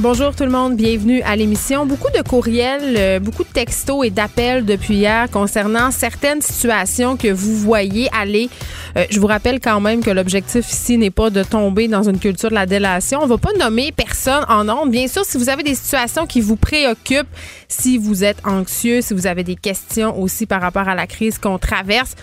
Bonjour tout le monde, bienvenue à l'émission. Beaucoup de courriels, euh, beaucoup de textos et d'appels depuis hier concernant certaines situations que vous voyez aller. Euh, je vous rappelle quand même que l'objectif ici n'est pas de tomber dans une culture de la délation. On va pas nommer personne en nombre. Bien sûr, si vous avez des situations qui vous préoccupent, si vous êtes anxieux, si vous avez des questions aussi par rapport à la crise qu'on traverse,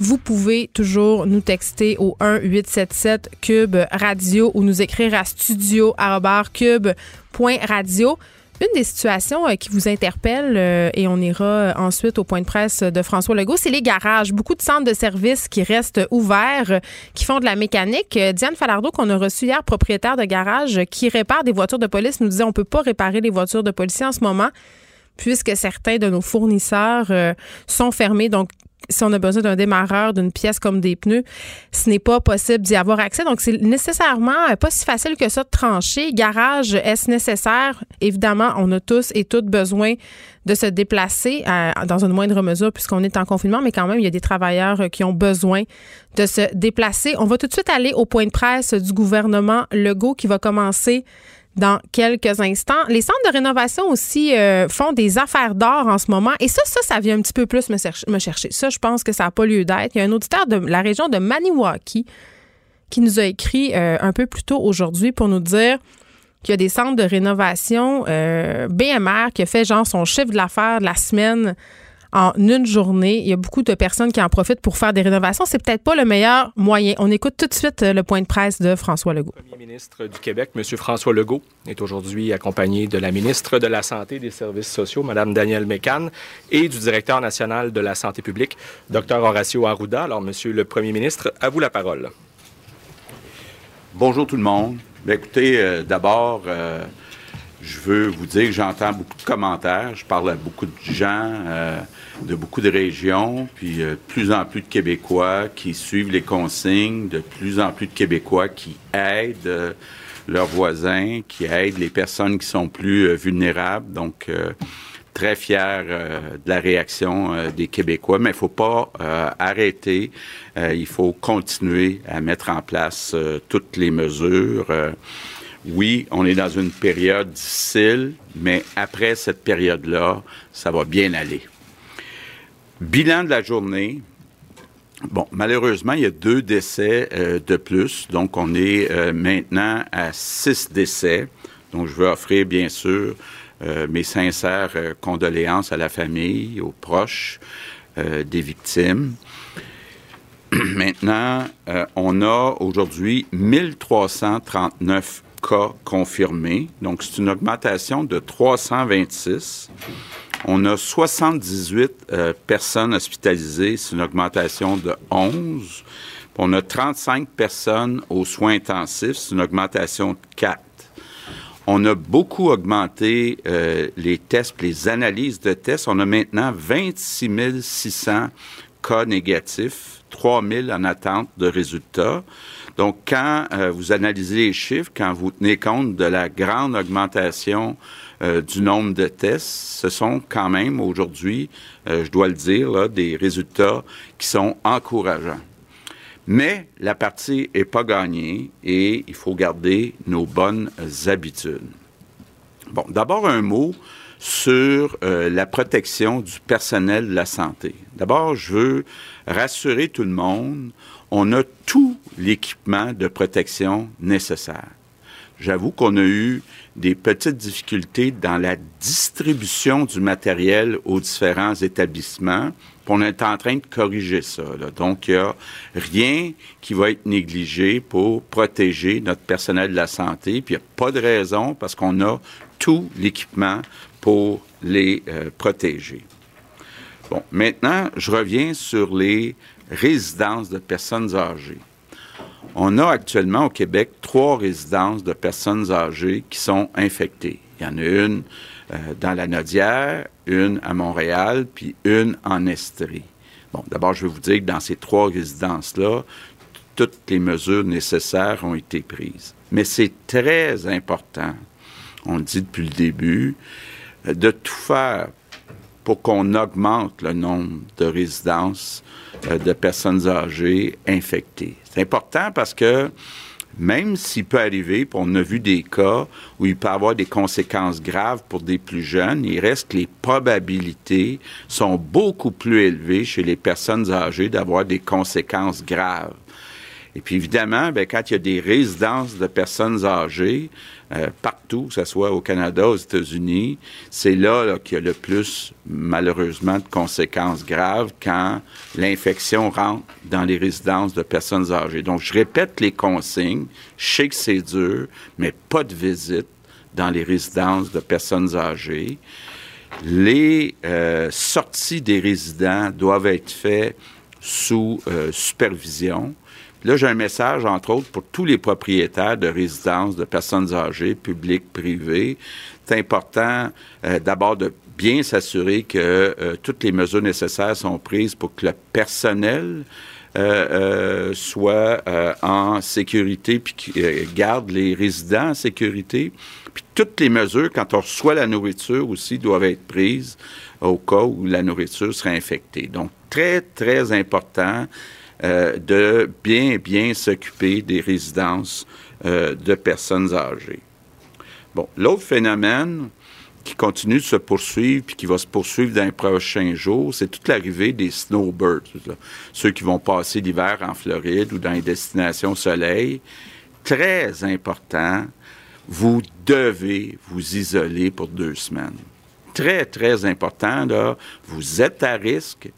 vous pouvez toujours nous texter au 1-877 Cube Radio ou nous écrire à studio.cube.radio. Une des situations euh, qui vous interpelle, euh, et on ira euh, ensuite au point de presse de François Legault, c'est les garages. Beaucoup de centres de services qui restent ouverts, qui font de la mécanique. Diane Falardeau, qu'on a reçu hier, propriétaire de garage, qui répare des voitures de police, nous disait on peut pas réparer les voitures de policiers en ce moment puisque certains de nos fournisseurs sont fermés. Donc, si on a besoin d'un démarreur, d'une pièce comme des pneus, ce n'est pas possible d'y avoir accès. Donc, c'est nécessairement euh, pas si facile que ça de trancher. Garage, est-ce nécessaire? Évidemment, on a tous et toutes besoin de se déplacer euh, dans une moindre mesure puisqu'on est en confinement, mais quand même, il y a des travailleurs euh, qui ont besoin de se déplacer. On va tout de suite aller au point de presse du gouvernement Legault qui va commencer dans quelques instants. Les centres de rénovation aussi euh, font des affaires d'or en ce moment. Et ça, ça, ça vient un petit peu plus me, chercher. Ça, je pense que ça n'a pas lieu d'être. Il y a un auditeur de la région de Maniwaki qui nous a écrit euh, un peu plus tôt aujourd'hui pour nous dire qu'il y a des centres de rénovation euh, BMR qui a fait genre son chiffre de l'affaire de la semaine en une journée. Il y a beaucoup de personnes qui en profitent pour faire des rénovations. C'est peut-être pas le meilleur moyen. On écoute tout de suite euh, le point de presse de François Legault. Le premier ministre du Québec, M. François Legault, est aujourd'hui accompagné de la ministre de la Santé et des Services sociaux, Mme Danielle Mécan, et du directeur national de la santé publique, Dr. Horacio Arruda. Alors, Monsieur le premier ministre, à vous la parole. Bonjour tout le monde. écoutez, euh, d'abord, euh, je veux vous dire que j'entends beaucoup de commentaires. Je parle à beaucoup de gens euh, de beaucoup de régions, puis euh, de plus en plus de Québécois qui suivent les consignes, de plus en plus de Québécois qui aident euh, leurs voisins, qui aident les personnes qui sont plus vulnérables. Donc, très fier de la réaction des Québécois, mais il faut pas arrêter. il faut continuer à mettre en place toutes les mesures oui, on est dans une période difficile, mais après cette période-là, ça va bien aller. Bilan de la journée. Bon, malheureusement, il y a deux décès euh, de plus. Donc, on est euh, maintenant à six décès. Donc, je veux offrir, bien sûr, euh, mes sincères condoléances à la famille, aux proches des victimes. Maintenant, on a aujourd'hui 1339 cas confirmés. Donc, c'est une augmentation de 326. On a 78 euh, personnes hospitalisées, c'est une augmentation de 11. On a 35 personnes aux soins intensifs, c'est une augmentation de 4. On a beaucoup augmenté euh, les tests, les analyses de tests. On a maintenant 26 600 cas négatifs, 3 000 en attente de résultats. Donc, quand euh, vous analysez les chiffres, quand vous tenez compte de la grande augmentation euh, du nombre de tests, ce sont quand même aujourd'hui, euh, je dois le dire, des résultats qui sont encourageants. Mais la partie n'est pas gagnée et il faut garder nos bonnes habitudes. Bon, d'abord un mot sur la protection du personnel de la santé. D'abord, je veux rassurer tout le monde on a tout l'équipement de protection nécessaire. J'avoue qu'on a eu des petites difficultés dans la distribution du matériel aux différents établissements. On est en train de corriger ça. Donc, il n'y a rien qui va être négligé pour protéger notre personnel de la santé. Puis, il n'y a pas de raison parce qu'on a tout l'équipement pour les euh, protéger. Bon, maintenant, je reviens sur les résidences de personnes âgées. On a actuellement au Québec trois résidences de personnes âgées qui sont infectées. Il y en a une euh, dans la Nodière, une à Montréal, puis une en Estrie. Bon, d'abord, je vais vous dire que dans ces trois résidences-là, toutes les mesures nécessaires ont été prises. Mais c'est très important, on le dit depuis le début, de tout faire pour qu'on augmente le nombre de résidences euh, de personnes âgées infectées. C'est important parce que même s'il peut arriver, on a vu des cas où il peut avoir des conséquences graves pour des plus jeunes, il reste que les probabilités sont beaucoup plus élevées chez les personnes âgées d'avoir des conséquences graves. Et puis évidemment, bien, quand il y a des résidences de personnes âgées, euh, partout, que ce soit au Canada, aux États-Unis, c'est là, qu'il y a le plus, malheureusement, de conséquences graves quand l'infection rentre dans les résidences de personnes âgées. Donc, je répète les consignes. Je sais que c'est dur, mais pas de visite dans les résidences de personnes âgées. Les euh, sorties des résidents doivent être faites sous euh, supervision. Là, j'ai un message, entre autres, pour tous les propriétaires de résidences de personnes âgées, publiques, privées. C'est important euh, d'abord de bien s'assurer que euh, toutes les mesures nécessaires sont prises pour que le personnel euh, soit en sécurité puis garde les résidents en sécurité. Puis toutes les mesures, quand on reçoit la nourriture aussi, doivent être prises au cas où la nourriture serait infectée. Donc, très, très important euh, de bien, bien s'occuper des résidences euh, de personnes âgées. Bon, l'autre phénomène qui continue de se poursuivre puis qui va se poursuivre dans les prochains jours, c'est toute l'arrivée des snowbirds, ceux qui vont passer l'hiver en Floride ou dans les destinations soleil. Très important, vous devez vous isoler pour deux semaines. Très, très important, là, vous êtes à risque,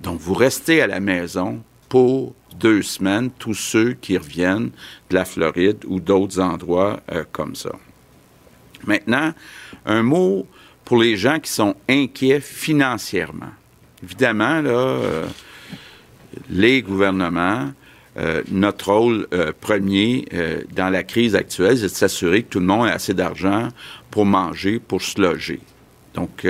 donc vous restez à la maison, pour deux semaines tous ceux qui reviennent de la Floride ou d'autres endroits euh, comme ça. Maintenant, un mot pour les gens qui sont inquiets financièrement. Évidemment, euh, les gouvernements, euh, notre rôle premier dans la crise actuelle, c'est de s'assurer que tout le monde a assez d'argent pour manger, pour se loger. Donc,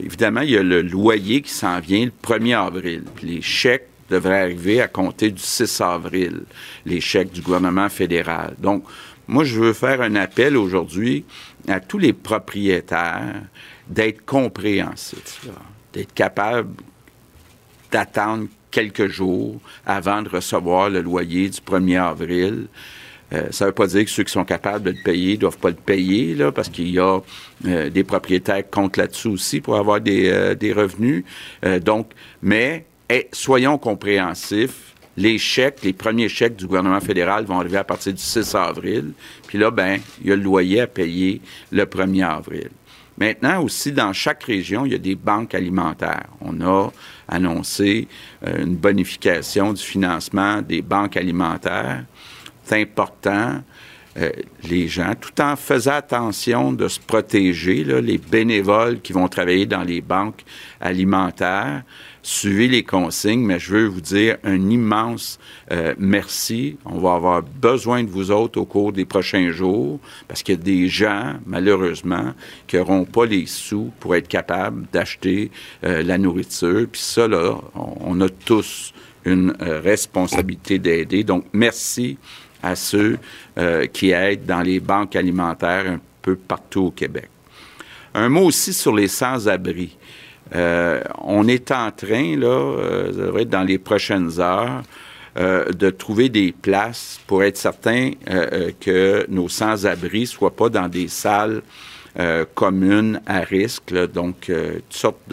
évidemment, il y a le loyer qui s'en vient le 1er avril. Les chèques devrait arriver à compter du 6 avril, les chèques du gouvernement fédéral. Donc, moi, je veux faire un appel aujourd'hui à tous les propriétaires d'être compréhensifs, d'être capables d'attendre quelques jours avant de recevoir le loyer du 1er avril. Euh, ça ne veut pas dire que ceux qui sont capables de le payer ne doivent pas le payer, là, parce qu'il y a euh, des propriétaires qui comptent là-dessus aussi pour avoir des, euh, des revenus. donc, mais et soyons compréhensifs. Les chèques, les premiers chèques du gouvernement fédéral vont arriver à partir du 6 avril. Puis là, ben, il y a le loyer à payer le 1er avril. Maintenant aussi, dans chaque région, il y a des banques alimentaires. On a annoncé euh, une bonification du financement des banques alimentaires. C'est important. Euh, les gens, tout en faisant attention de se protéger, les bénévoles qui vont travailler dans les banques alimentaires, suivez les consignes, mais je veux vous dire un immense euh, merci. On va avoir besoin de vous autres au cours des prochains jours parce qu'il y a des gens, malheureusement, qui n'auront pas les sous pour être capables d'acheter euh, la nourriture. Puis ça, là, on, a tous une euh, responsabilité d'aider. Donc, merci à ceux qui aident dans les banques alimentaires un peu partout au Québec. Un mot aussi sur les sans-abri. Euh, on est en train, là, euh, dans les prochaines heures, euh, de trouver des places pour être certain que nos sans-abri ne soient pas dans des salles communes à risque, donc toutes sortes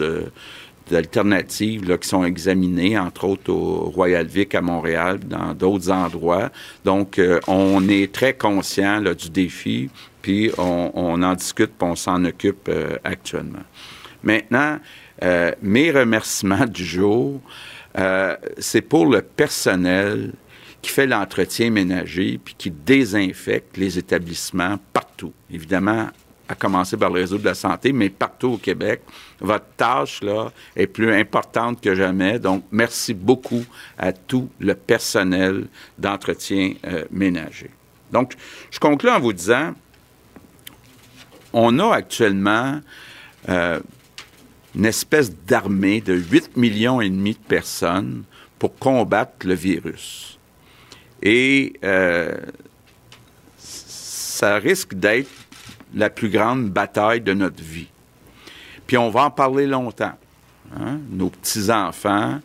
d'alternatives qui sont examinées, entre autres au Royal Vic à Montréal, dans d'autres endroits. Donc, on est très conscient du défi, puis on en discute, puis on s'en occupe actuellement. Maintenant, euh, mes remerciements du jour, euh, c'est pour le personnel qui fait l'entretien ménager puis qui désinfecte les établissements partout. Évidemment, à commencer par le réseau de la santé, mais partout au Québec. Votre tâche, là, est plus importante que jamais. Donc, merci beaucoup à tout le personnel d'entretien euh, ménager. Donc, je conclue en vous disant, on a actuellement une espèce d'armée de 8 millions et demi de personnes pour combattre le virus. Et euh, ça risque d'être la plus grande bataille de notre vie. Puis on va en parler longtemps. Hein? Nos petits-enfants,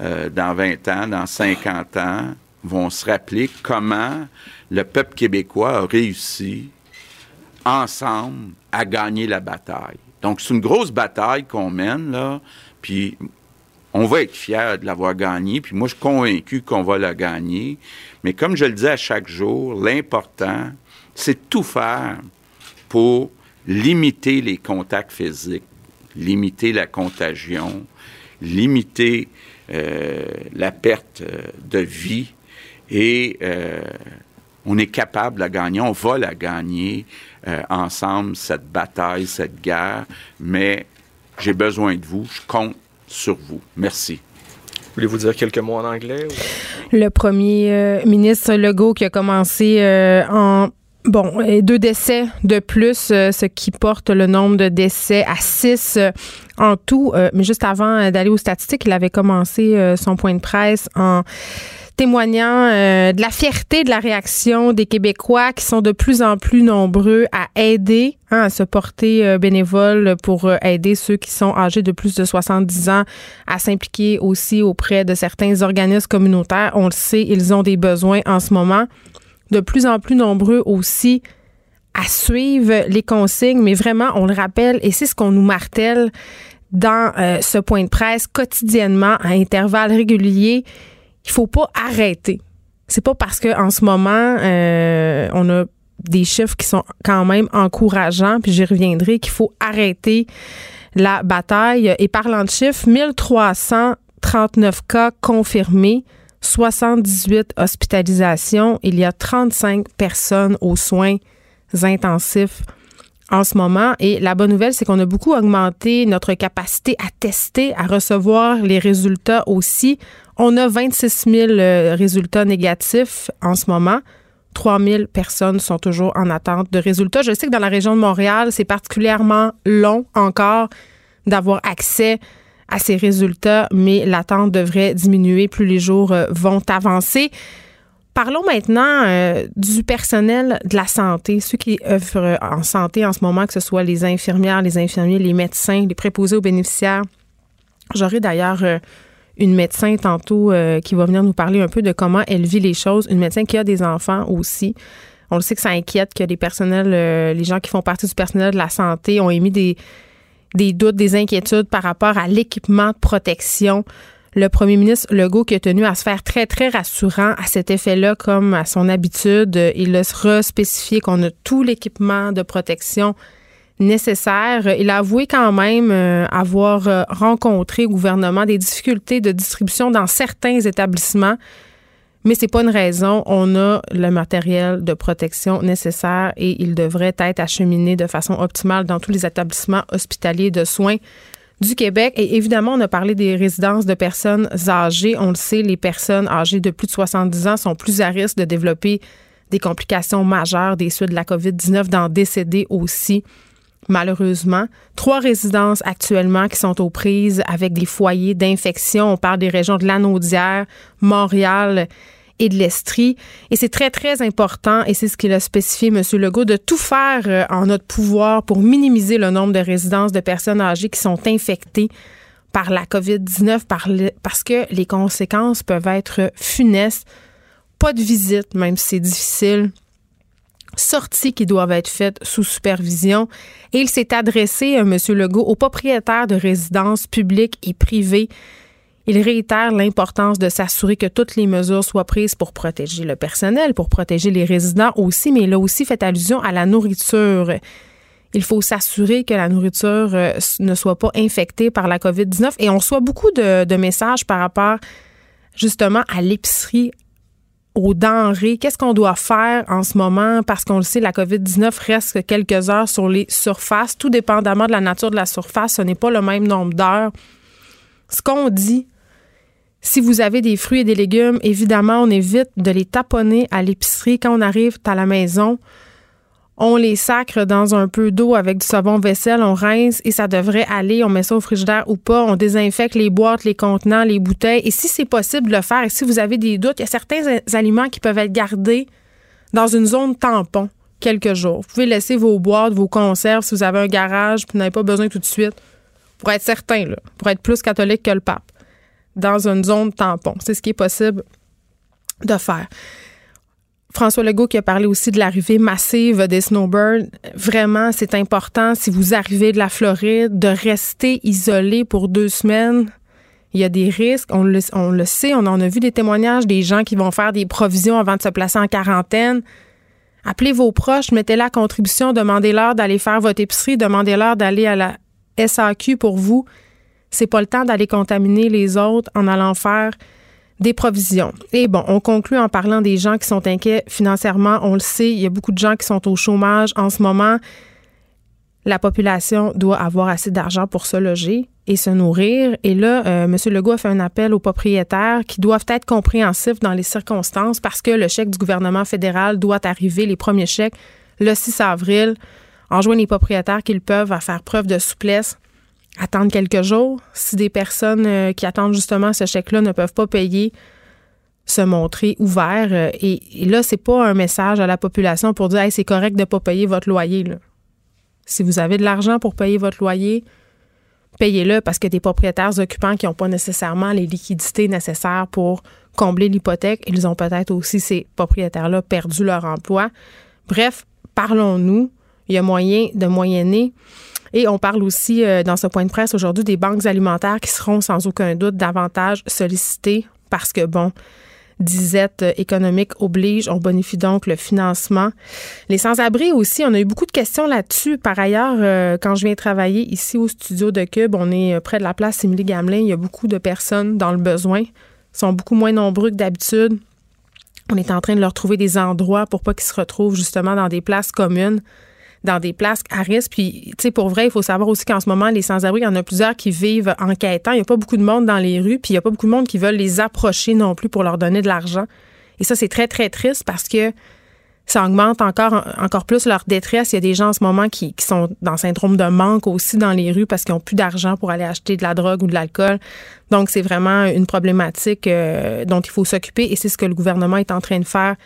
euh, dans 20 ans, dans 50 ans, vont se rappeler comment le peuple québécois a réussi ensemble à gagner la bataille. Donc, c'est une grosse bataille qu'on mène, là, puis on va être fiers de l'avoir gagnée, puis moi, je suis convaincu qu'on va la gagner. Mais comme je le dis à chaque jour, l'important, c'est tout faire pour limiter les contacts physiques, limiter la contagion, limiter euh, la perte euh, de vie et euh, on est capable de la gagner, on va la gagner ensemble, cette bataille, cette guerre, mais j'ai besoin de vous, je compte sur vous. Merci. Voulez-vous dire quelques mots en anglais? Le premier ministre Legault qui a commencé en Bon, et deux décès de plus, euh, ce qui porte le nombre de décès à six euh, en tout. Euh, mais juste avant d'aller aux statistiques, il avait commencé son point de presse en témoignant de la fierté de la réaction des Québécois qui sont de plus en plus nombreux à aider, hein, à se porter bénévole pour aider ceux qui sont âgés de plus de 70 ans, à s'impliquer aussi auprès de certains organismes communautaires. On le sait, ils ont des besoins en ce moment de plus en plus nombreux aussi à suivre les consignes, mais vraiment, on le rappelle, et c'est ce qu'on nous martèle dans euh, ce point de presse quotidiennement à intervalles réguliers, il faut pas arrêter. C'est pas parce qu'en ce moment, euh, on a des chiffres qui sont quand même encourageants, puis j'y reviendrai, qu'il faut arrêter la bataille. Et parlant de chiffres, 1339 cas confirmés, 78 hospitalisations. Il y a 35 personnes aux soins intensifs en ce moment. Et la bonne nouvelle, c'est qu'on a beaucoup augmenté notre capacité à tester, à recevoir les résultats aussi. On a 26 000 euh, résultats négatifs en ce moment. 3 000 personnes sont toujours en attente de résultats. Je sais que dans la région de Montréal, c'est particulièrement long encore d'avoir accès à ces résultats, mais l'attente devrait diminuer plus les jours euh, vont avancer. Parlons maintenant euh, du personnel de la santé, ceux qui œuvrent en santé en ce moment, que ce soit les infirmières, les infirmiers, les médecins, les préposés aux bénéficiaires. J'aurai d'ailleurs une médecin tantôt qui va venir nous parler un peu de comment elle vit les choses, une médecin qui a des enfants aussi. On le sait que ça inquiète que les personnels, les gens qui font partie du personnel de la santé ont émis des, des doutes, des inquiétudes par rapport à l'équipement de protection. Le premier ministre Legault qui a tenu à se faire très, très rassurant à cet effet-là, comme à son habitude. Il a spécifié qu'on a tout l'équipement de protection nécessaire. Il a avoué quand même euh, avoir euh, rencontré au gouvernement des difficultés de distribution dans certains établissements mais c'est pas une raison. On a le matériel de protection nécessaire et il devrait être acheminé de façon optimale dans tous les établissements hospitaliers de soins du Québec. Et évidemment, on a parlé des résidences de personnes âgées. On le sait, les personnes âgées de plus de 70 ans sont plus à risque de développer des complications majeures des suites de la COVID-19, d'en décéder aussi malheureusement. Trois résidences actuellement qui sont aux prises avec des foyers d'infection. On parle des régions de Lanaudière, Montréal et de l'Estrie. Et c'est très, très important, et c'est ce qu'il a spécifié, M. Legault, de tout faire euh, en notre pouvoir pour minimiser le nombre de résidences de personnes âgées qui sont infectées par la COVID-19 parce que les conséquences peuvent être funestes. Pas de visite, même si c'est difficile sorties qui doivent être faites sous supervision. Et il s'est adressé, euh, M. Legault, aux propriétaires de résidences publiques et privées. Il réitère l'importance de s'assurer que toutes les mesures soient prises pour protéger le personnel, pour protéger les résidents aussi, mais il a aussi fait allusion à la nourriture. Il faut s'assurer que la nourriture euh, ne soit pas infectée par la COVID-19 et on reçoit beaucoup de, de messages par rapport justement à l'épicerie aux denrées, qu'est-ce qu'on doit faire en ce moment? Parce qu'on le sait, la COVID-19 reste quelques heures sur les surfaces, tout dépendamment de la nature de la surface, ce n'est pas le même nombre d'heures. Ce qu'on dit, si vous avez des fruits et des légumes, évidemment, on évite de les taponner à l'épicerie quand on arrive à la maison. On les sacre dans un peu d'eau avec du savon vaisselle, on rince et ça devrait aller. On met ça au frigidaire ou pas. On désinfecte les boîtes, les contenants, les bouteilles. Et si c'est possible de le faire, et si vous avez des doutes, il y a certains aliments qui peuvent être gardés dans une zone tampon quelques jours. Vous pouvez laisser vos boîtes, vos conserves si vous avez un garage, puis vous n'avez pas besoin tout de suite, pour être certain, pour être plus catholique que le pape, dans une zone tampon. C'est ce qui est possible de faire. François Legault qui a parlé aussi de l'arrivée massive des snowbirds. Vraiment, c'est important, si vous arrivez de la Floride, de rester isolé pour deux semaines. Il y a des risques, on le, sait, on en a vu des témoignages des gens qui vont faire des provisions avant de se placer en quarantaine. Appelez vos proches, mettez la contribution, demandez-leur d'aller faire votre épicerie, demandez-leur d'aller à la SAQ pour vous. C'est pas le temps d'aller contaminer les autres en allant faire des provisions. Et bon, on conclut en parlant des gens qui sont inquiets financièrement. On le sait, il y a beaucoup de gens qui sont au chômage en ce moment. La population doit avoir assez d'argent pour se loger et se nourrir. Et là, euh, M. Legault a fait un appel aux propriétaires qui doivent être compréhensifs dans les circonstances parce que le chèque du gouvernement fédéral doit arriver, les premiers chèques, le 6 avril. Enjoignent les propriétaires qu'ils peuvent faire preuve de souplesse attendre quelques jours. Si des personnes euh, qui attendent justement ce chèque-là ne peuvent pas payer, se montrer ouverts. Euh, et, là, c'est pas un message à la population pour dire c'est correct de ne pas payer votre loyer. Si vous avez de l'argent pour payer votre loyer, payez-le parce que des propriétaires occupants qui n'ont pas nécessairement les liquidités nécessaires pour combler l'hypothèque, ils ont peut-être aussi, ces propriétaires-là, perdu leur emploi. Bref, parlons-nous. Il y a moyen de moyenner. Et on parle aussi euh, dans ce point de presse aujourd'hui des banques alimentaires qui seront sans aucun doute davantage sollicitées parce que, bon, disette économique oblige. On bonifie donc le financement. Les sans-abri aussi, on a eu beaucoup de questions là-dessus. Par ailleurs, euh, quand je viens travailler ici au studio de Cube, on est près de la place Émilie Gamelin. Il y a beaucoup de personnes dans le besoin. Ils sont beaucoup moins nombreux que d'habitude. On est en train de leur trouver des endroits pour pas qu'ils se retrouvent justement dans des places communes dans des places à risque. Puis, tu sais, pour vrai, il faut savoir aussi qu'en ce moment, les sans-abri, il y en a plusieurs qui vivent en quêtant. Il n'y a pas beaucoup de monde dans les rues, puis il n'y a pas beaucoup de monde qui veulent les approcher non plus pour leur donner de l'argent. Et ça, c'est très, très triste parce que ça augmente encore, encore plus leur détresse. Il y a des gens en ce moment qui, sont dans syndrome de manque aussi dans les rues parce qu'ils n'ont plus d'argent pour aller acheter de la drogue ou de l'alcool. Donc, c'est vraiment une problématique euh, dont il faut s'occuper et c'est ce que le gouvernement est en train de faire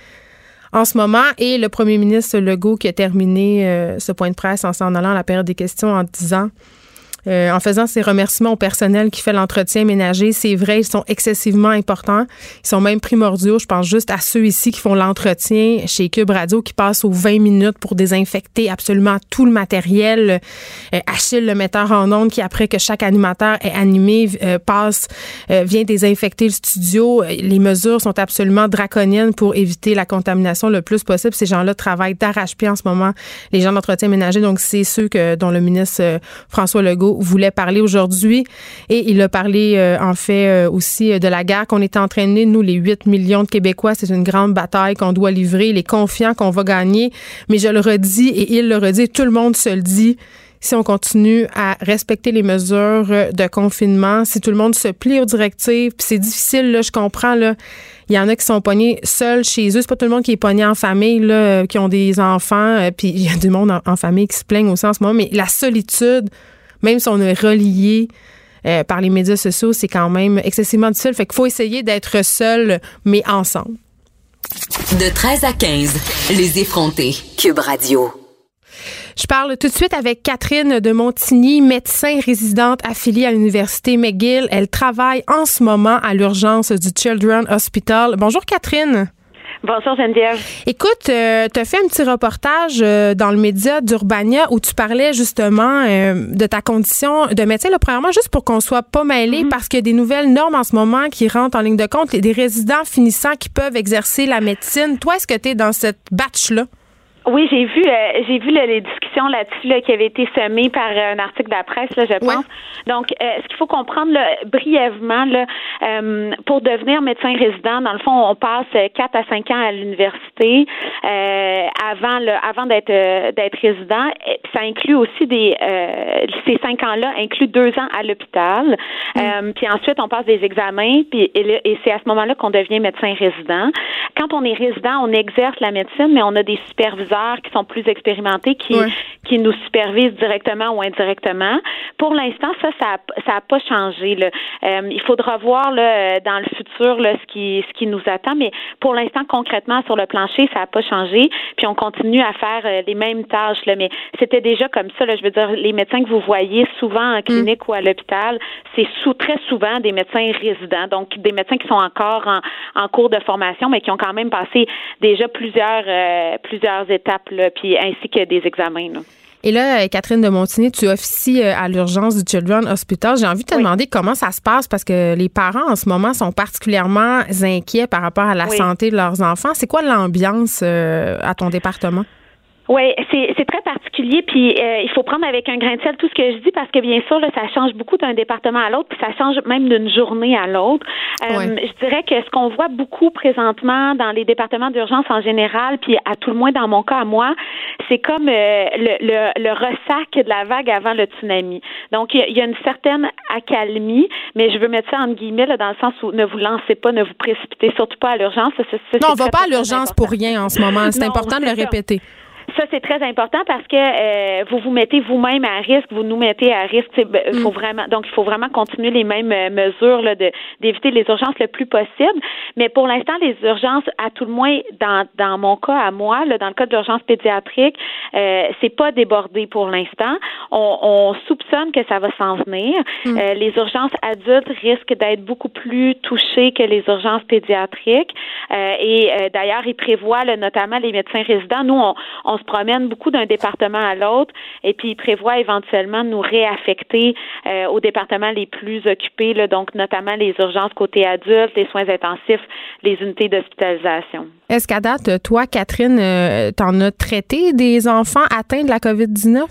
en ce moment. Et le premier ministre Legault qui a terminé euh, ce point de presse en s'en allant à la période des questions en disant euh, en faisant ses remerciements au personnel qui fait l'entretien ménager. C'est vrai, ils sont excessivement importants. Ils sont même primordiaux. Je pense juste à ceux ici qui font l'entretien chez Cube Radio, qui passent aux 20 minutes pour désinfecter absolument tout le matériel. Euh, Achille, le metteur en ondes, qui après que chaque animateur est animé, euh, passe, vient désinfecter le studio. Les mesures sont absolument draconiennes pour éviter la contamination le plus possible. Ces gens-là travaillent d'arrache-pied en ce moment, les gens d'entretien ménager. Donc, c'est ceux que, dont le ministre François Legault voulait parler aujourd'hui. Et il a parlé, euh, en fait, euh, aussi euh, de la guerre qu'on est en train de mener, nous, les 8 millions de Québécois. C'est une grande bataille qu'on doit livrer. Il est confiant qu'on va gagner. Mais je le redis et il le redit, tout le monde se le dit si on continue à respecter les mesures de confinement, si tout le monde se plie aux directives, puis c'est difficile, là, je comprends, là. Il y en a qui sont pognés seuls chez eux. C'est pas tout le monde qui est pogné en famille, là, qui ont des enfants. Puis il y a du monde en, en, famille qui se plaignent aussi en ce moment. Mais la solitude, même si on est relié euh, par les médias sociaux, c'est quand même excessivement difficile. Fait qu'il faut essayer d'être seul, mais ensemble. De 13 à 15, les effrontés. Cube Radio. Je parle tout de suite avec Catherine de Montigny, médecin résidente affiliée à l'Université McGill. Elle travaille en ce moment à l'urgence du Children's Hospital. Bonjour Catherine. Bonjour Geneviève. Écoute, euh, tu as fait un petit reportage euh, dans le média d'Urbania où tu parlais justement euh, de ta condition de médecin. Là, premièrement, juste pour qu'on soit pas mêlés, mhm. parce qu'il y a des nouvelles normes en ce moment qui rentrent en ligne de compte, des résidents finissants qui peuvent exercer la médecine. Toi, est-ce que tu es dans cette batch-là? Oui, j'ai vu, euh, j'ai vu les discussions là-dessus là, qui avaient été semées par euh, un article de la presse, là, je pense. Donc, euh, ce qu'il faut comprendre là, brièvement, là, pour devenir médecin résident, dans le fond, on passe quatre à cinq ans à l'université avant, le, avant d'être d'être résident. Ça inclut aussi des ces cinq ans-là inclut deux ans à l'hôpital. Mm. puis ensuite, on passe des examens, puis et, et c'est à ce moment-là qu'on devient médecin résident. Quand on est résident, on exerce la médecine, mais on a des superviseurs superviseurs qui sont plus expérimentés, qui, qui nous supervisent directement ou indirectement. Pour l'instant, ça, ça n'a pas changé. Là. Euh, il faudra voir là, dans le futur là, ce, qui, ce qui nous attend, mais pour l'instant, concrètement, sur le plancher, ça n'a pas changé. Puis on continue à faire euh, les mêmes tâches. Là, mais c'était déjà comme ça. Là, je veux dire, les médecins que vous voyez souvent en clinique ou à l'hôpital, c'est sous, très souvent des médecins résidents, donc des médecins qui sont encore en, en cours de formation, mais qui ont quand même passé déjà plusieurs, euh, plusieurs étapes, là, puis ainsi que des examens. Là. Et là, euh, Catherine de Montigny, tu officies euh, à l'urgence du Children Hospital. J'ai envie de te demander comment ça se passe parce que les parents en ce moment sont particulièrement inquiets par rapport à la santé de leurs enfants. C'est quoi l'ambiance à ton département? Oui, c'est très particulier, puis euh, il faut prendre avec un grain de sel tout ce que je dis parce que bien sûr, là, ça change beaucoup d'un département à l'autre, puis ça change même d'une journée à l'autre. Euh, je dirais que ce qu'on voit beaucoup présentement dans les départements d'urgence en général, puis à tout le moins dans mon cas à moi, c'est comme euh, le, le, le, ressac de la vague avant le tsunami. Donc, il y, a une certaine accalmie, mais je veux mettre ça en guillemets là, dans le sens où ne vous lancez pas, ne vous précipitez surtout pas à l'urgence. Non, on va pas à l'urgence pour rien en ce moment. C'est important de le répéter ça, c'est très important parce que euh, vous vous mettez vous-même à risque, vous nous mettez à risque. Ben, il faut mm. vraiment, donc, il faut vraiment continuer les mêmes euh, mesures là, de, d'éviter les urgences le plus possible. Mais pour l'instant, les urgences, à tout le moins dans, dans mon cas, à moi, là, dans le cas de l'urgence pédiatrique, euh, c'est pas débordé pour l'instant. On, on, soupçonne que ça va s'en venir. Mm. Euh, les urgences adultes risquent d'être beaucoup plus touchées que les urgences pédiatriques. et d'ailleurs, ils prévoient notamment les médecins résidents. Nous, on, on se promène beaucoup d'un département à l'autre et puis il prévoit éventuellement nous réaffecter euh, aux départements les plus occupés, donc notamment les urgences côté adultes, les soins intensifs, les unités d'hospitalisation. Est-ce qu'à date, toi, Catherine, euh, t'en as traité des enfants atteints de la COVID-19?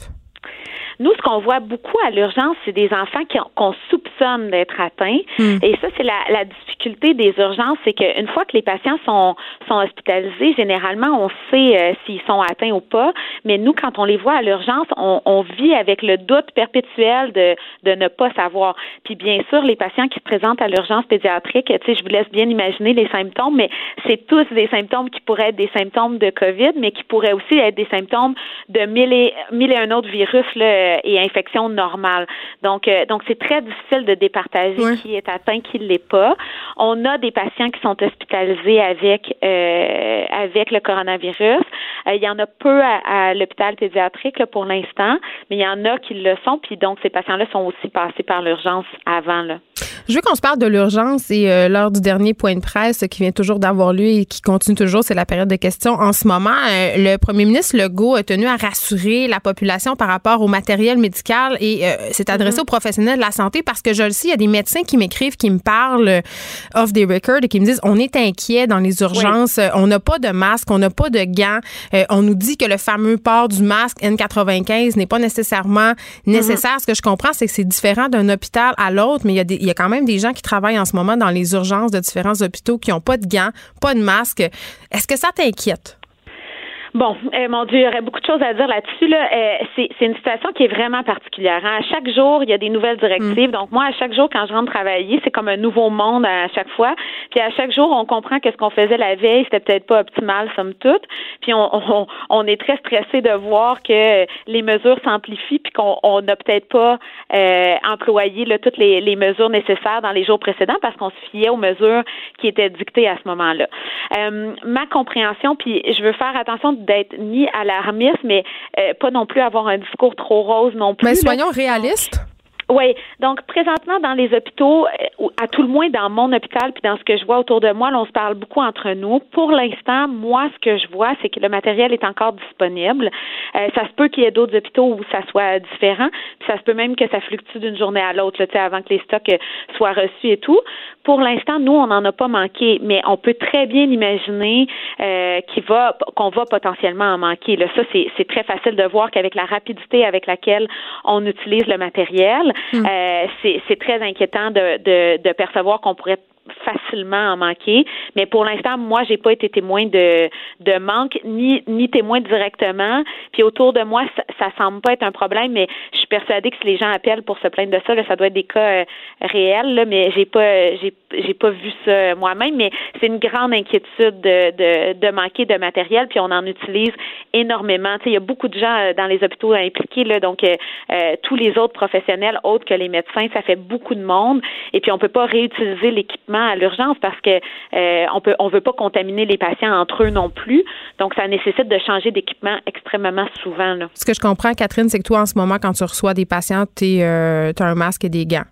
Nous, ce qu'on voit beaucoup à l'urgence, c'est des enfants qu'on soupçonne d'être atteints. Hmm. Et ça, c'est la, la, difficulté des urgences, c'est qu'une fois que les patients sont, sont hospitalisés, généralement, on sait euh, s'ils sont atteints ou pas. Mais nous, quand on les voit à l'urgence, on, on, vit avec le doute perpétuel de, de ne pas savoir. Puis bien sûr, les patients qui se présentent à l'urgence pédiatrique, tu sais, je vous laisse bien imaginer les symptômes, mais c'est tous des symptômes qui pourraient être des symptômes de COVID, mais qui pourraient aussi être des symptômes de mille et, mille et un autres virus là, et infection normale. Donc, euh, donc c'est très difficile de départager qui est atteint, qui ne l'est pas. On a des patients qui sont hospitalisés avec euh, avec le coronavirus. il y en a peu à, l'hôpital pédiatrique pour l'instant, mais il y en a qui le sont. Puis donc, ces patients-là sont aussi passés par l'urgence avant. Là. Je veux qu'on se parle de l'urgence et euh, lors du dernier point de presse qui vient toujours d'avoir lieu et qui continue toujours, c'est la période de questions. En ce moment, euh, le premier ministre Legault a tenu à rassurer la population par rapport au matériel médical et euh, s'est adressé mm-hmm. aux professionnels de la santé parce que je le sais, il y a des médecins qui m'écrivent, qui me parlent off the record et qui me disent on est inquiet dans les urgences, on n'a pas de masque, on n'a pas de gants, on nous dit que le fameux port du masque N95 n'est pas nécessairement mm-hmm. nécessaire. Ce que je comprends, c'est que c'est différent d'un hôpital à l'autre, mais il y, a des, il y a quand même des gens qui travaillent en ce moment dans les urgences de différents hôpitaux qui n'ont pas de gants, pas de masque. Est-ce que ça t'inquiète? Bon, euh, mon Dieu, il y aurait beaucoup de choses à dire là-dessus. Là. Euh, c'est, une situation qui est vraiment particulière. Hein. À chaque jour, il y a des nouvelles directives. Mm. Donc, moi, à chaque jour, quand je rentre travailler, c'est comme un nouveau monde à chaque fois. Puis à chaque jour, on comprend que ce qu'on faisait la veille, c'était peut-être pas optimal, somme toute. Puis on, on, est très stressé de voir que les mesures s'amplifient puis qu'on n'a peut-être pas euh, employé là, toutes les, les, mesures nécessaires dans les jours précédents parce qu'on se fiait aux mesures qui étaient dictées à ce moment-là. Euh, ma compréhension, puis je veux faire attention d'être ni alarmiste, mais euh, pas non plus avoir un discours trop rose non plus. Mais soyons réalistes. Oui, donc présentement dans les hôpitaux, euh, à tout le moins dans mon hôpital puis dans ce que je vois autour de moi, là, on se parle beaucoup entre nous. Pour l'instant, moi, ce que je vois, c'est que le matériel est encore disponible. Euh, ça se peut qu'il y ait d'autres hôpitaux où ça soit différent, puis ça se peut même que ça fluctue d'une journée à l'autre, avant que les stocks euh, soient reçus et tout. Pour l'instant, nous, on n'en a pas manqué, mais on peut très bien imaginer euh, qu'il va, qu'on va potentiellement en manquer. Là, ça, c'est très facile de voir qu'avec la rapidité avec laquelle on utilise le matériel, Euh, c'est très inquiétant de, de, de percevoir qu'on pourrait facilement en manquer. Mais pour l'instant, moi, j'ai pas été témoin de, de manque, ni, ni témoin directement. Puis autour de moi, ça, ça semble pas être un problème, mais je suis persuadée que si les gens appellent pour se plaindre de ça, là, ça doit être des cas euh, réels, là, mais j'ai pas j'ai, j'ai pas vu ça moi-même, mais c'est une grande inquiétude de, de, de manquer de matériel, puis on en utilise énormément. Tu sais, il y a beaucoup de gens euh, dans les hôpitaux impliqués, là, donc euh, tous les autres professionnels autres que les médecins, ça fait beaucoup de monde, et puis on peut pas réutiliser l'équipement à l'urgence parce que on peut veut pas contaminer les patients entre eux non plus, donc ça nécessite de changer d'équipement extrêmement souvent. Là. Ce que je comprends, Catherine, c'est que toi en ce moment, quand tu reçois des patients, tu as un masque et des gants.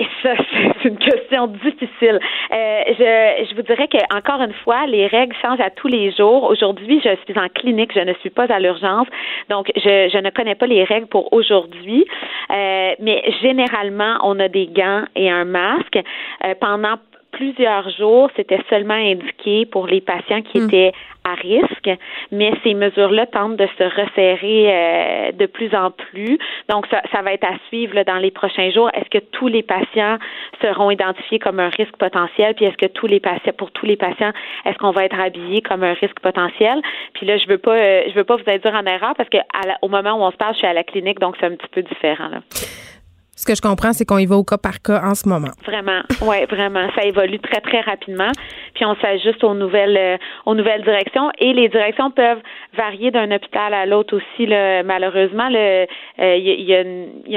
Et ça, c'est une question difficile. Euh, je, je vous dirais que encore une fois, les règles changent à tous les jours. Aujourd'hui, je suis en clinique, je ne suis pas à l'urgence, donc je, je ne connais pas les règles pour aujourd'hui. Euh, mais généralement, on a des gants et un masque. Euh, pendant plusieurs jours, c'était seulement indiqué pour les patients qui hmm. étaient à risque, mais ces mesures-là tentent de se resserrer euh, de plus en plus. Donc, ça, ça va être à suivre dans les prochains jours. Est-ce que tous les patients seront identifiés comme un risque potentiel? Puis est-ce que tous les patients, pour tous les patients, est-ce qu'on va être habillé comme un risque potentiel? Puis là, je veux pas, euh, je veux pas vous induire en erreur parce que au moment où on se parle, je suis à la clinique, donc c'est un petit peu différent. Là. Ce que je comprends, c'est qu'on y va au cas par cas en ce moment. Vraiment, oui, vraiment. Ça évolue très, très rapidement. Puis on s'ajuste aux nouvelles, euh, aux nouvelles directions. Et les directions peuvent varier d'un hôpital à l'autre aussi. Là. Malheureusement, il euh, y, y, a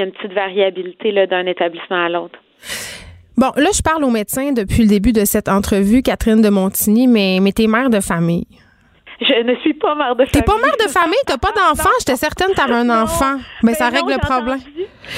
une petite variabilité d'un établissement à l'autre. Bon, là, je parle aux médecins depuis le début de cette entrevue, Catherine de Montigny, mais, mais t'es mère de famille. Je ne suis pas mère de famille. T'es pas mère de famille, t'as pas d'enfant? J'étais certaine que t'avais un enfant. Mais ben ça règle le problème.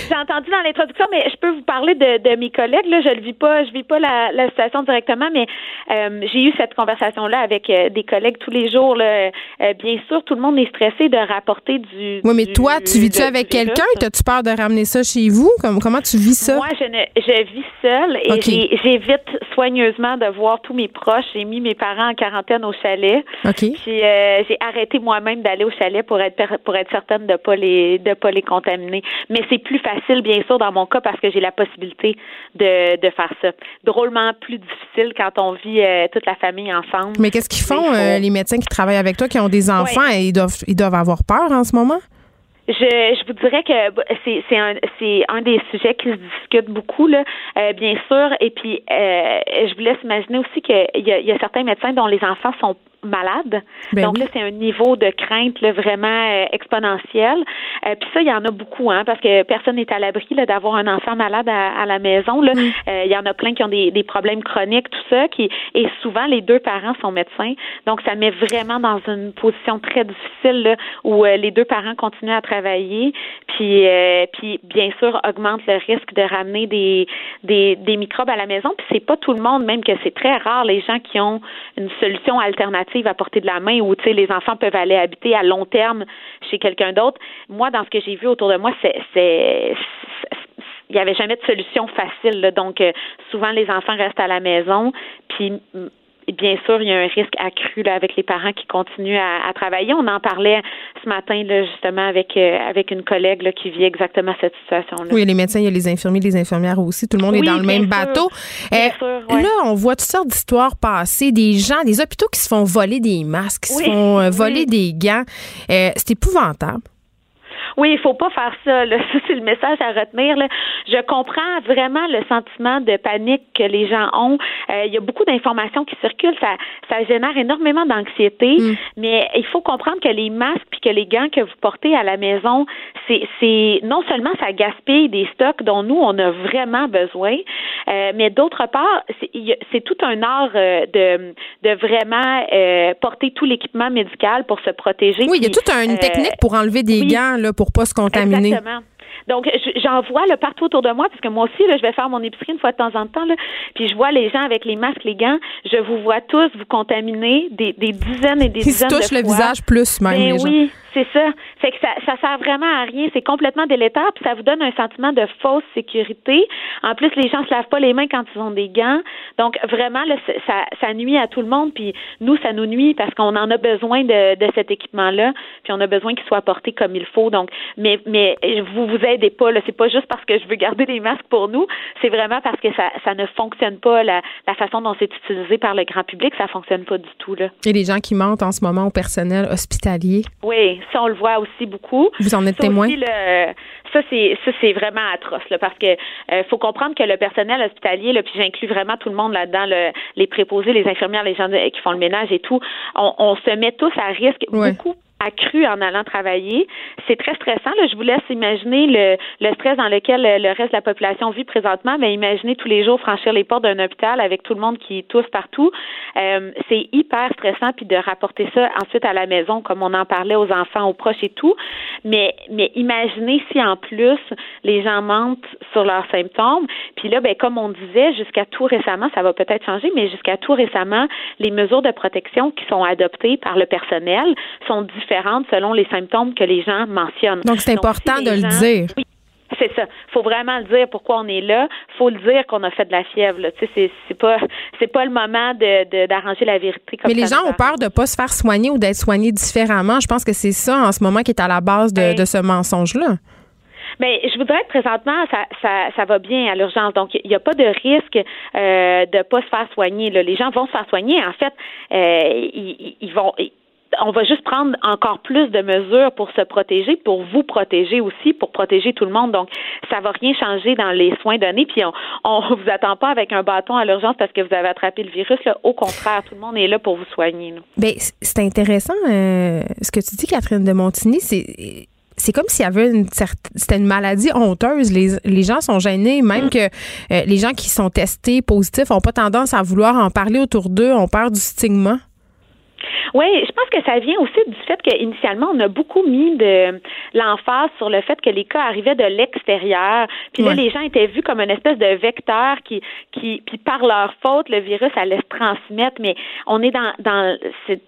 J'ai entendu dans l'introduction, mais je peux vous parler de, de, mes collègues. Là, je le vis pas, je vis pas la, la situation directement, mais euh, j'ai eu cette conversation-là avec euh, des collègues tous les jours. Là. Euh, bien sûr, tout le monde est stressé de rapporter du. Oui, mais toi, tu vis-tu avec quelqu'un? T'as-tu peur de ramener ça chez vous? Comment, comment tu vis ça? Moi, je, ne, je vis seule et j'évite soigneusement de voir tous mes proches. J'ai mis mes parents en quarantaine au chalet. OK. Puis j'ai arrêté moi-même d'aller au chalet pour être pour être certaine de pas les de pas les contaminer. Mais c'est plus facile, bien sûr, dans mon cas, parce que j'ai la possibilité de, de faire ça. Drôlement plus difficile quand on vit euh, toute la famille ensemble. Mais qu'est-ce qu'ils font, euh, les médecins qui travaillent avec toi, qui ont des enfants, et ils doivent, ils doivent avoir peur en ce moment? Je, je vous dirais que bah, c'est c'est un c'est un des sujets qui se discute beaucoup là, euh, bien sûr. Et puis je vous laisse imaginer aussi qu'il y a, il y a certains médecins dont les enfants sont malades. Ben Donc là, c'est un niveau de crainte là, vraiment euh, exponentiel. Euh, puis ça, il y en a beaucoup, hein, parce que personne n'est à l'abri d'avoir un enfant malade à, la maison. Là. Euh, il y en a plein qui ont des, des, problèmes chroniques, tout ça, qui et souvent les deux parents sont médecins. Donc ça met vraiment dans une position très difficile là, où les deux parents continuent à travailler, puis puis bien sûr augmente le risque de ramener des des, des microbes à la maison. Puis c'est pas tout le monde, même que c'est très rare les gens qui ont une solution alternative à portée de la main où les enfants peuvent aller habiter à long terme chez quelqu'un d'autre. Moi, dans ce que j'ai vu autour de moi, c'est il n'y avait jamais de solution facile. Donc, euh, souvent, les enfants restent à la maison. Puis, bien sûr, il y a un risque accru là, avec les parents qui continuent à, travailler. On en parlait ce matin là, justement avec euh, avec une collègue là, qui vit exactement cette situation-là. Oui, les médecins, il y a les infirmiers, les infirmières aussi. Tout le monde est dans le même bateau. Euh, là, on voit toutes sortes d'histoires passer, des gens, des hôpitaux qui se font voler des masques, qui se font euh, voler des gants. c'est épouvantable. Oui, il faut pas faire ça. Là. Ça, c'est le message à retenir. Là. Je comprends vraiment le sentiment de panique que les gens ont. Euh, il y a beaucoup d'informations qui circulent. Ça, ça génère énormément d'anxiété. Mm. Mais il faut comprendre que les masques puis que les gants que vous portez à la maison, c'est, non seulement ça gaspille des stocks dont nous on a vraiment besoin, euh, mais d'autre part, c'est, tout un art euh, de, de vraiment euh, porter tout l'équipement médical pour se protéger. Oui, il y a toute une technique pour enlever des gants là, pour pas se contaminer. Exactement. Donc, j'en vois là, partout autour de moi, parce que moi aussi, là, je vais faire mon épicerie une fois de temps en temps, là, puis je vois les gens avec les masques, les gants, je vous vois tous vous contaminer des, des dizaines et des dizaines de fois. Ils se touchent le visage plus même. Ben oui, c'est ça. Fait que ça, ça sert vraiment à rien. C'est complètement délétère, puis ça vous donne un sentiment de fausse sécurité. En plus, les gens se lavent pas les mains quand ils ont des gants. Donc, vraiment, là, ça, ça nuit à tout le monde. Puis nous, ça nous nuit parce qu'on en a besoin de, de cet équipement-là. Puis on a besoin qu'il soit porté comme il faut. Donc, mais, mais vous vous aidez pas. Là, c'est pas juste parce que je veux garder les masques pour nous. C'est vraiment parce que ça, ça ne fonctionne pas. La, la façon dont c'est utilisé par le grand public, ça fonctionne pas du tout. Là. Et les gens qui mentent en ce moment au personnel hospitalier? Oui, ça on le voit aussi beaucoup. Vous en êtes témoin? ça c'est ça c'est vraiment atroce là, parce que euh, faut comprendre que le personnel hospitalier, là, puis j'inclus vraiment tout le monde là-dedans, les préposés, les infirmières, les gens qui font le ménage et tout, on, on se met tous à risque beaucoup accru en allant travailler. C'est très stressant. Là. Je vous laisse imaginer le, le, stress dans lequel le reste de la population vit présentement, mais imaginez tous les jours franchir les portes d'un hôpital avec tout le monde qui tousse partout. Euh, c'est hyper stressant, puis de rapporter ça ensuite à la maison, comme on en parlait aux enfants, aux proches et tout. Mais, mais imaginez si en plus les gens mentent sur leurs symptômes. Puis là, ben, comme on disait, jusqu'à tout récemment, ça va peut-être changer, mais jusqu'à tout récemment, les mesures de protection qui sont adoptées par le personnel sont différentes selon les symptômes que les gens mentionnent. Donc, c'est important de le dire. Oui. C'est ça. Faut vraiment le dire pourquoi on est là. Faut le dire qu'on a fait de la fièvre. Tu sais, c'est pas c'est pas le moment de d'arranger la vérité. Comme Mais les gens ont peur de pas se faire soigner ou d'être soignés différemment. Je pense que c'est ça en ce moment qui est à la base de, ben, ce mensonge-là. Mais ben, je voudrais que présentement, ça, ça, ça va bien à l'urgence. Donc, il n'y a pas de risque euh, de pas se faire soigner. Là. Les gens vont se faire soigner. En fait, euh, ils, ils, vont on va juste prendre encore plus de mesures pour se protéger, pour vous protéger aussi, pour protéger tout le monde. Donc, ça va rien changer dans les soins donnés. Puis, on, on vous attend pas avec un bâton à l'urgence parce que vous avez attrapé le virus. Là. Au contraire, tout le monde est là pour vous soigner. Bien, c'est intéressant euh, ce que tu dis, Catherine de Montigny. C'est c'est comme s'il y avait une c'était une maladie honteuse. Les, les gens sont gênés, même que euh, les gens qui sont testés positifs n'ont pas tendance à vouloir en parler autour d'eux, ont peur du stigma. Oui, je pense que ça vient aussi du fait qu'initialement, on a beaucoup mis de l'emphase sur le fait que les cas arrivaient de l'extérieur. Puis là, les gens étaient vus comme une espèce de vecteur qui, qui, puis par leur faute, le virus allait se transmettre. Mais on est dans, dans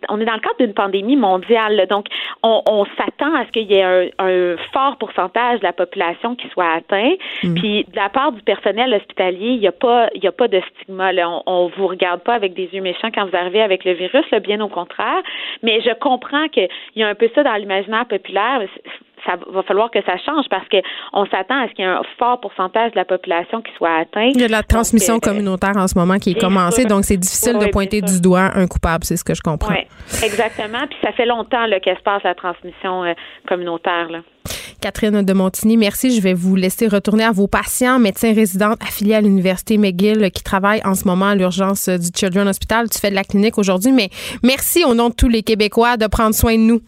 on est dans le cadre d'une pandémie mondiale. Donc, on, on s'attend à ce qu'il y ait un, un, fort pourcentage de la population qui soit atteint. Mm. Puis de la part du personnel hospitalier, il n'y a pas, il y a pas de stigma. Là. On, on vous regarde pas avec des yeux méchants quand vous arrivez avec le virus. Là, bien au contraire. Mais je comprends qu'il y a un peu ça dans l'imaginaire populaire ça va falloir que ça change parce qu'on s'attend à ce qu'il y ait un fort pourcentage de la population qui soit atteint. Il y a de la transmission euh, communautaire en ce moment qui est commencée, donc c'est difficile de pointer du doigt un coupable, c'est ce que je comprends. Oui, exactement. Puis ça fait longtemps qu'elle se passe la transmission euh, communautaire. Là. Catherine de Montigny, merci. Je vais vous laisser retourner à vos patients, médecins résidents affiliés à l'Université McGill qui travaillent en ce moment à l'urgence du Children's Hospital. Tu fais de la clinique aujourd'hui, mais merci au nom de tous les Québécois de prendre soin de nous.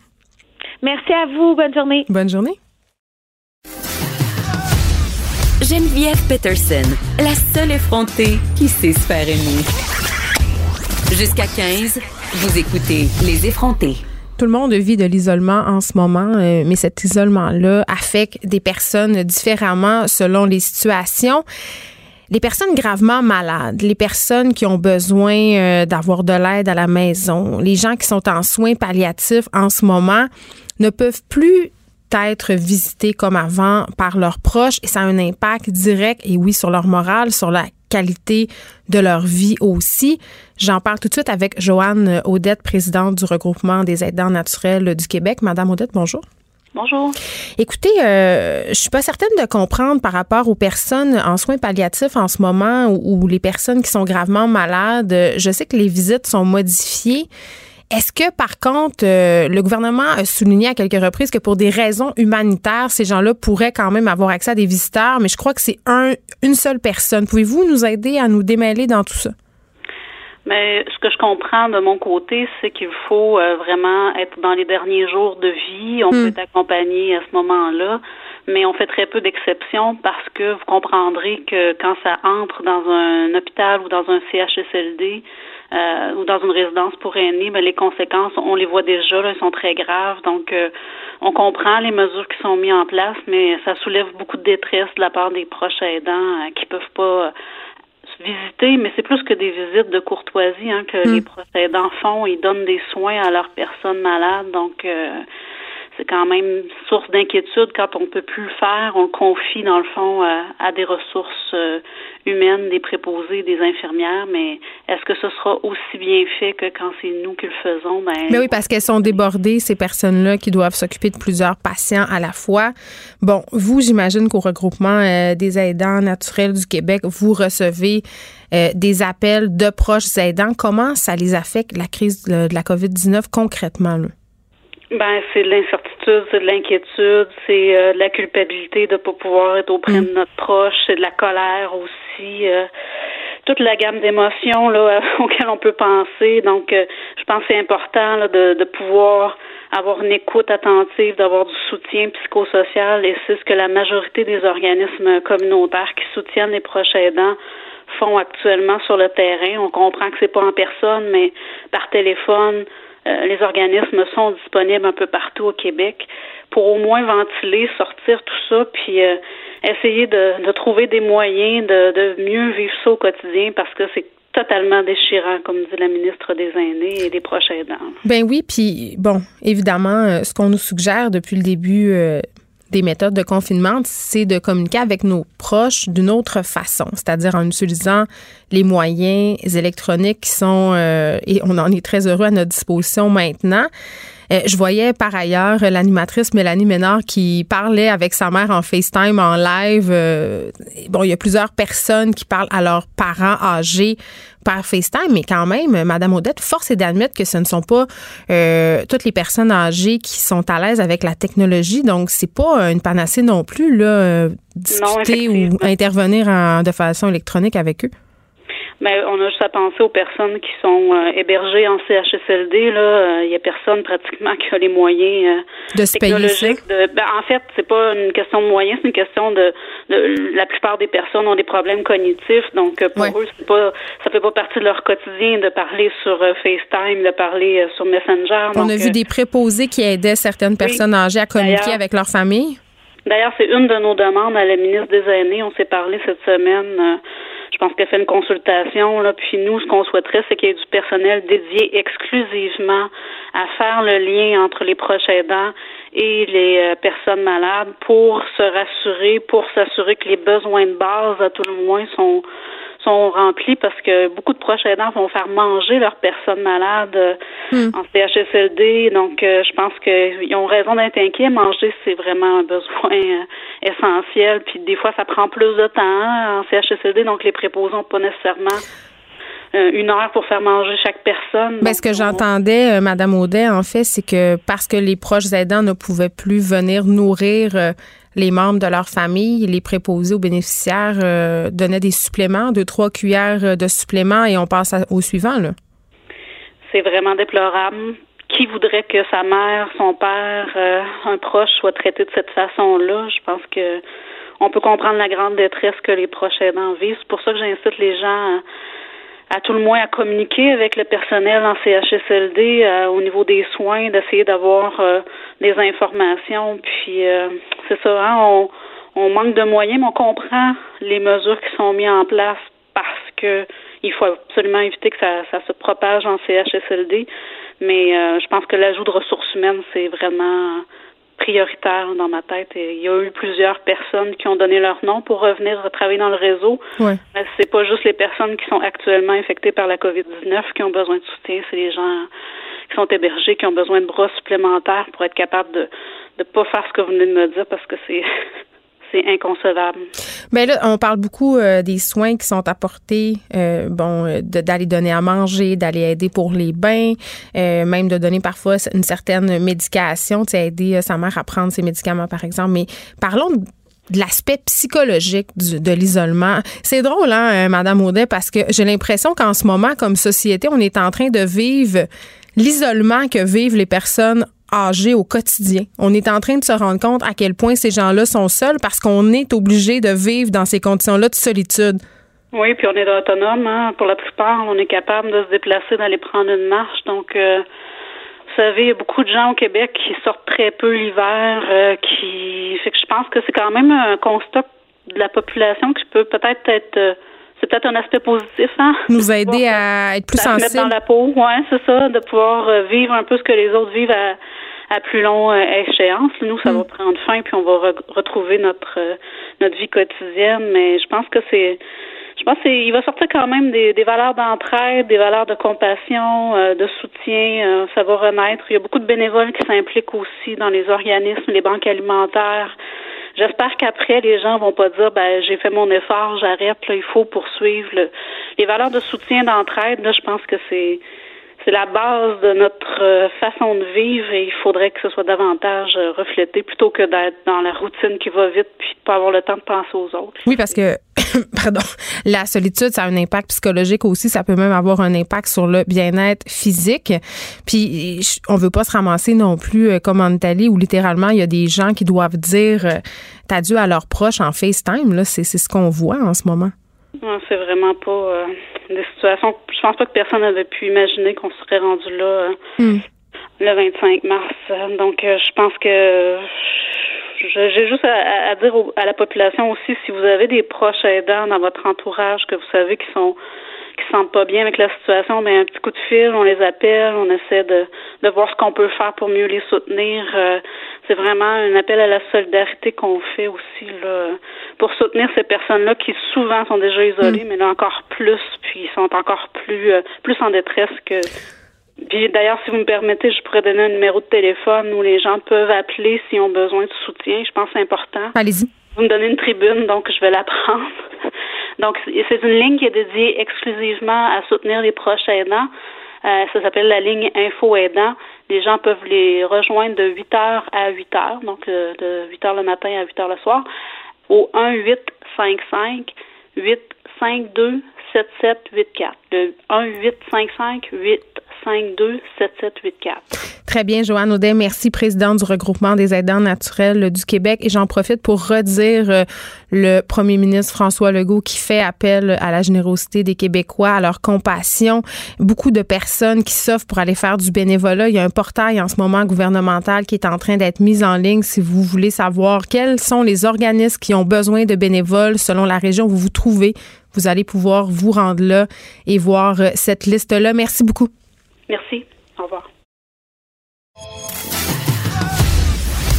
Merci à vous. Bonne journée. Bonne journée. Geneviève Peterson, la seule effrontée qui sait se faire aimer. Jusqu'à 15, vous écoutez Les effrontés. Tout le monde vit de l'isolement en ce moment, euh, mais cet isolement-là affecte des personnes différemment selon les situations les personnes gravement malades, les personnes qui ont besoin euh, d'avoir de l'aide à la maison, les gens qui sont en soins palliatifs en ce moment ne peuvent plus être visités comme avant par leurs proches et ça a un impact direct et oui sur leur morale, sur la qualité de leur vie aussi. J'en parle tout de suite avec Joanne Audette, présidente du regroupement des aidants naturels du Québec. Madame Audette, bonjour. Bonjour. Écoutez, euh, je suis pas certaine de comprendre par rapport aux personnes en soins palliatifs en ce moment ou, les personnes qui sont gravement malades. Je sais que les visites sont modifiées. Est-ce que, par contre, euh, le gouvernement a souligné à quelques reprises que pour des raisons humanitaires, ces gens-là pourraient quand même avoir accès à des visiteurs, mais je crois que c'est un, une seule personne. Pouvez-vous nous aider à nous démêler dans tout ça? Mais ce que je comprends de mon côté, c'est qu'il faut euh, vraiment être dans les derniers jours de vie. On hmm. peut accompagner à ce moment-là, mais on fait très peu d'exceptions parce que vous comprendrez que quand ça entre dans un hôpital ou dans un CHSLD, euh, ou dans une résidence pour aînés, ben, les conséquences, on les voit déjà, elles sont très graves. Donc, euh, on comprend les mesures qui sont mises en place, mais ça soulève beaucoup de détresse de la part des proches aidants euh, qui peuvent pas visiter, mais c'est plus que des visites de courtoisie hein, que hmm. les proches aidants font. Ils donnent des soins à leurs personnes malades. Donc, c'est quand même source d'inquiétude quand on peut plus le faire. On le confie, dans le fond, à, des ressources euh, humaines, des préposés, des infirmières, mais est-ce que ce sera aussi bien fait que quand c'est nous qui le faisons? Ben, mais oui, parce qu'elles sont débordées, ces personnes-là qui doivent s'occuper de plusieurs patients à la fois. Bon, vous, j'imagine qu'au regroupement euh, des aidants naturels du Québec, vous recevez euh, des appels de proches aidants. Comment ça les affecte, la crise de, la COVID-19, concrètement? Ben, c'est de l'incertitude, c'est de l'inquiétude, c'est euh, de la culpabilité de ne pas pouvoir être auprès mm. de notre proche, c'est de la colère aussi, euh, toute la gamme d'émotions là auxquelles on peut penser. Donc, euh, je pense que c'est important là, de, de pouvoir avoir une écoute attentive, d'avoir du soutien psychosocial, et c'est ce que la majorité des organismes communautaires qui soutiennent les proches aidants font actuellement sur le terrain. On comprend que c'est pas en personne, mais par téléphone euh, les organismes sont disponibles un peu partout au Québec pour au moins ventiler, sortir tout ça, puis euh, essayer de, trouver des moyens de, mieux vivre ça au quotidien parce que c'est totalement déchirant, comme dit la ministre des Aînés et des proches aidants. Ben oui, puis bon, évidemment, euh, ce qu'on nous suggère depuis le début des méthodes de confinement, c'est de communiquer avec nos proches d'une autre façon, c'est-à-dire en utilisant les moyens électroniques qui sont, euh, et on en est très heureux à notre disposition maintenant. Euh, je voyais par ailleurs l'animatrice Mélanie Ménard qui parlait avec sa mère en FaceTime, en live. Euh, bon, il y a plusieurs personnes qui parlent à leurs parents âgés par FaceTime, mais quand même, Madame Odette, force est d'admettre que ce ne sont pas euh, toutes les personnes âgées qui sont à l'aise avec la technologie. Donc, c'est pas une panacée non plus, là, discuter ou intervenir de façon électronique avec eux. Mais on a juste à penser aux personnes qui sont euh, hébergées en CHSLD. Là, il euh, y a personne pratiquement qui a les moyens euh, de se technologiques. De, ben, en fait, c'est pas une question de moyens, c'est une question de, de, la plupart des personnes ont des problèmes cognitifs. Donc pour eux, c'est pas ça fait pas partie de leur quotidien de parler sur FaceTime, de parler sur Messenger. On a vu des préposés qui aidaient certaines personnes âgées à communiquer avec leur famille. D'ailleurs, c'est une de nos demandes à la ministre des Aînés. On s'est parlé cette semaine pense qu'elle fait une consultation. Là, puis nous, ce qu'on souhaiterait, c'est qu'il y ait du personnel dédié exclusivement à faire le lien entre les proches aidants et les euh, personnes malades pour se rassurer, pour s'assurer que les besoins de base, à tout le moins, sont sont remplis parce que beaucoup de proches aidants vont faire manger leurs personnes malades euh, hmm. en CHSLD. Donc, euh, je pense qu'ils ont raison d'être inquiets. Manger, c'est vraiment un besoin euh, essentiel. Puis des fois, ça prend plus de temps hein, en CHSLD, donc les préposés n'ont pas nécessairement une heure pour faire manger chaque personne. Ben, ce que j'entendais, Madame Audet, en fait, c'est que parce que les proches aidants ne pouvaient plus venir nourrir les membres de leur famille, les préposés aux bénéficiaires euh, donnaient des suppléments, deux, trois cuillères de suppléments et on passe au suivant. Là. C'est vraiment déplorable. Qui voudrait que sa mère, son père, euh, un proche soit traité de cette façon-là? Je pense que on peut comprendre la grande détresse que les proches aidants vivent. C'est pour ça que j'incite les gens à à tout le moins à communiquer avec le personnel en CHSLD euh, au niveau des soins, d'essayer d'avoir euh, des informations. Puis c'est ça, hein, on, on manque de moyens, mais on comprend les mesures qui sont mises en place parce que il faut absolument éviter que ça, ça se propage en CHSLD. Mais je pense que l'ajout de ressources humaines, c'est vraiment prioritaire dans ma tête. Et il y a eu plusieurs personnes qui ont donné leur nom pour revenir travailler dans le réseau. Ouais. Mais c'est pas juste les personnes qui sont actuellement infectées par la COVID-19 qui ont besoin de soutien, c'est les gens qui sont hébergés, qui ont besoin de bras supplémentaires pour être capables de ne pas faire ce que vous venez de me dire parce que c'est c'est inconcevable. Bien là, on parle beaucoup euh, des soins qui sont apportés, euh, bon, euh, d'aller donner à manger, d'aller aider pour les bains, même de donner parfois une certaine médication, tu sais, aider sa mère à prendre ses médicaments, par exemple. Mais parlons de l'aspect psychologique de l'isolement. C'est drôle, hein, Madame Audet, parce que j'ai l'impression qu'en ce moment, comme société, on est en train de vivre l'isolement que vivent les personnes âgés au quotidien. On est en train de se rendre compte à quel point ces gens-là sont seuls parce qu'on est obligé de vivre dans ces conditions-là de solitude. Oui, puis on est autonome. Hein. Pour la plupart, on est capable de se déplacer, d'aller prendre une marche. Donc, euh, vous savez, il y a beaucoup de gens au Québec qui sortent très peu l'hiver, euh, qui fait que je pense que c'est quand même un constat de la population qui peut peut-être être, euh, c'est peut-être un aspect positif, hein? Nous aider à être plus sensibles. mettre dans la peau, ouais, c'est ça, de pouvoir vivre un peu ce que les autres vivent à, à plus long échéance. Nous, ça va mm. prendre fin, puis on va retrouver notre notre vie quotidienne. Mais je pense que c'est je pense qu'il va sortir quand même des, des valeurs d'entraide, des valeurs de compassion, euh, de soutien. Euh, ça va renaître. Il y a beaucoup de bénévoles qui s'impliquent aussi dans les organismes, les banques alimentaires. J'espère qu'après, les gens vont pas dire, ben, j'ai fait mon effort, j'arrête, là, il faut poursuivre. Les valeurs de soutien, d'entraide, là, je pense que c'est, c'est la base de notre euh, façon de vivre et il faudrait que ce soit davantage euh, reflété plutôt que d'être dans la routine qui va vite puis de pas avoir le temps de penser aux autres. Oui, parce que pardon, la solitude, ça a un impact psychologique aussi, ça peut même avoir un impact sur le bien-être physique. Puis on veut pas se ramasser non plus euh, comme en Italie où littéralement il y a des gens qui doivent dire adieu à leurs proches en FaceTime là, c'est ce qu'on voit en ce moment. C'est vraiment pas euh, des situations. Je pense pas que personne n'avait pu imaginer qu'on serait rendu là euh, hmm. le 25 mars. Donc, euh, je pense que j'ai juste à, dire à la population aussi, si vous avez des proches aidants dans votre entourage que vous savez qui sont qui se sentent pas bien avec la situation, mais ben, un petit coup de fil, on les appelle, on essaie de, de voir ce qu'on peut faire pour mieux les soutenir. Euh, c'est vraiment un appel à la solidarité qu'on fait aussi là, pour soutenir ces personnes-là qui souvent sont déjà isolées, mm. mais là encore plus, puis sont encore plus euh, plus en détresse que puis d'ailleurs, si vous me permettez, je pourrais donner un numéro de téléphone où les gens peuvent appeler s'ils ont besoin de soutien. Je pense que c'est important. Allez-y. Vous me donnez une tribune, donc je vais la prendre. Donc, c'est une ligne qui est dédiée exclusivement à soutenir les proches aidants. Euh, ça s'appelle la ligne Info Aidant. Les gens peuvent les rejoindre de 8 h à 8 h, donc euh, de 8 h le matin à 8 h le soir, au 1 8 5 5 8 5 2 7 7 8 4. Le 1 8 5 5 8 5 2 7 7 8 4. Très bien, Joanne Audet, merci, présidente du regroupement des aidants naturels du Québec. Et j'en profite pour redire euh, le premier ministre François Legault qui fait appel à la générosité des Québécois, à leur compassion. Beaucoup de personnes qui s'offrent pour aller faire du bénévolat. Il y a un portail en ce moment gouvernemental qui est en train d'être mis en ligne si vous voulez savoir quels sont les organismes qui ont besoin de bénévoles selon la région où vous vous trouvez. Vous allez pouvoir vous rendre là et voir euh, cette liste-là. Merci beaucoup. Merci. Au revoir.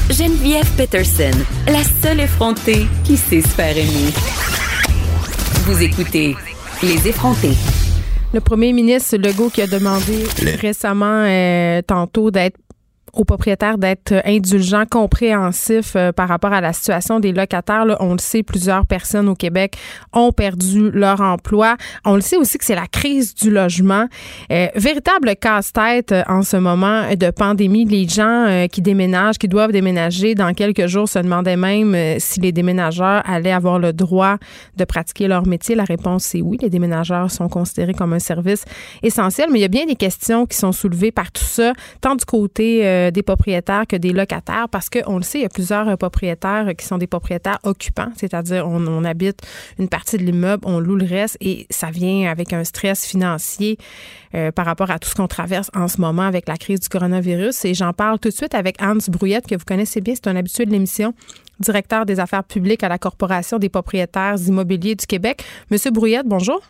Geneviève Peterson, la seule effrontée qui sait se faire aimer. Vous écoutez Les effrontés. Le premier ministre Legault qui a demandé récemment, euh, tantôt, d'être aux propriétaires d'être indulgents, compréhensifs euh, par rapport à la situation des locataires. On le sait, plusieurs personnes au Québec ont perdu leur emploi. On le sait aussi que c'est la crise du logement. Euh, véritable casse-tête euh, en ce moment de pandémie. Les gens qui déménagent, qui doivent déménager dans quelques jours se demandaient même si les déménageurs allaient avoir le droit de pratiquer leur métier. La réponse c'est oui. Les déménageurs sont considérés comme un service essentiel, mais il y a bien des questions qui sont soulevées par tout ça, tant du côté euh, des propriétaires que des locataires parce qu'on le sait, il y a plusieurs euh, propriétaires qui sont des propriétaires occupants, c'est-à-dire on, habite une partie de l'immeuble, on loue le reste et ça vient avec un stress financier euh, par rapport à tout ce qu'on traverse en ce moment avec la crise du coronavirus. Et j'en parle tout de suite avec Hans Brouillette, que vous connaissez bien, c'est un habitué de l'émission directeur des affaires publiques à la Corporation des propriétaires immobiliers du Québec. Monsieur Brouillette, bonjour.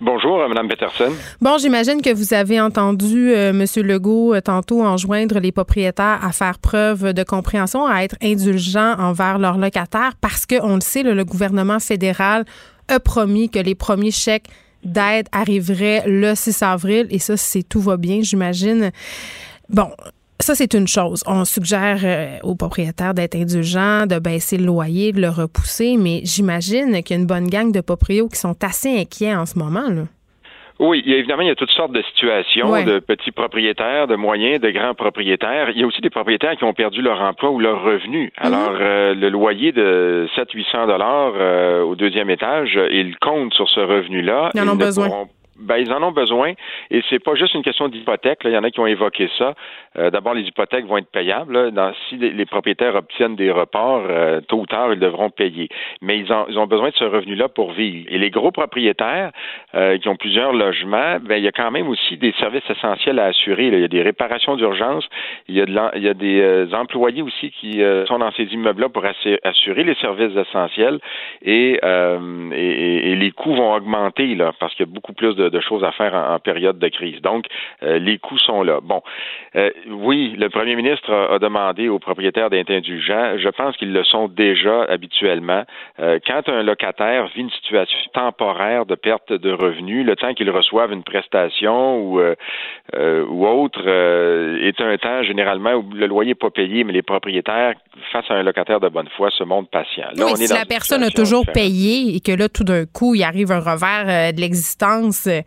Bonjour, euh, Mme Peterson. Bon, j'imagine que vous avez entendu euh, M. Legault euh, tantôt enjoindre les propriétaires à faire preuve de compréhension, à être indulgents envers leurs locataires parce que, on le sait, le gouvernement fédéral a promis que les premiers chèques d'aide arriveraient le 6 avril et ça, c'est tout va bien, j'imagine. Bon, ça, c'est une chose. On suggère euh, aux propriétaires d'être indulgents, de baisser le loyer, de le repousser, mais j'imagine qu'il y a une bonne gang de proprios qui sont assez inquiets en ce moment. Là. Oui, évidemment, il y a toutes sortes de situations, de petits propriétaires, de moyens, de grands propriétaires. Il y a aussi des propriétaires qui ont perdu leur emploi ou leur revenu. Mhm. Alors, euh, le loyer de 700-800 dollars euh, au deuxième étage, ils comptent sur ce revenu-là. Ils en ont besoin. Ben, ils en ont besoin et c'est pas juste une question d'hypothèque. Il y en a qui ont évoqué ça. Euh, d'abord, les hypothèques vont être payables. Dans, si les, propriétaires obtiennent des reports, euh, tôt ou tard, ils devront payer. Mais ils ont, ils ont besoin de ce revenu-là pour vivre. Et les gros propriétaires euh, qui ont plusieurs logements, ben, il y a quand même aussi des services essentiels à assurer. Il y a des réparations d'urgence. Il y a, de des employés aussi qui sont dans ces immeubles-là pour assurer les services essentiels et, et, et, les coûts vont augmenter là, parce qu'il y a beaucoup plus de de, choses à faire en, période de crise. Donc, les coûts sont là. Bon, oui, le premier ministre a, demandé aux propriétaires d'être indulgents. Je pense qu'ils le sont déjà habituellement. quand un locataire vit une situation temporaire de perte de revenus, le temps qu'il reçoive une prestation ou, ou autre est un temps généralement où le loyer n'est pas payé, mais les propriétaires, face à un locataire de bonne foi, se montrent patients. Là, si la personne a toujours payé et que là, tout d'un coup, il arrive un revers euh, de l'existence, euh,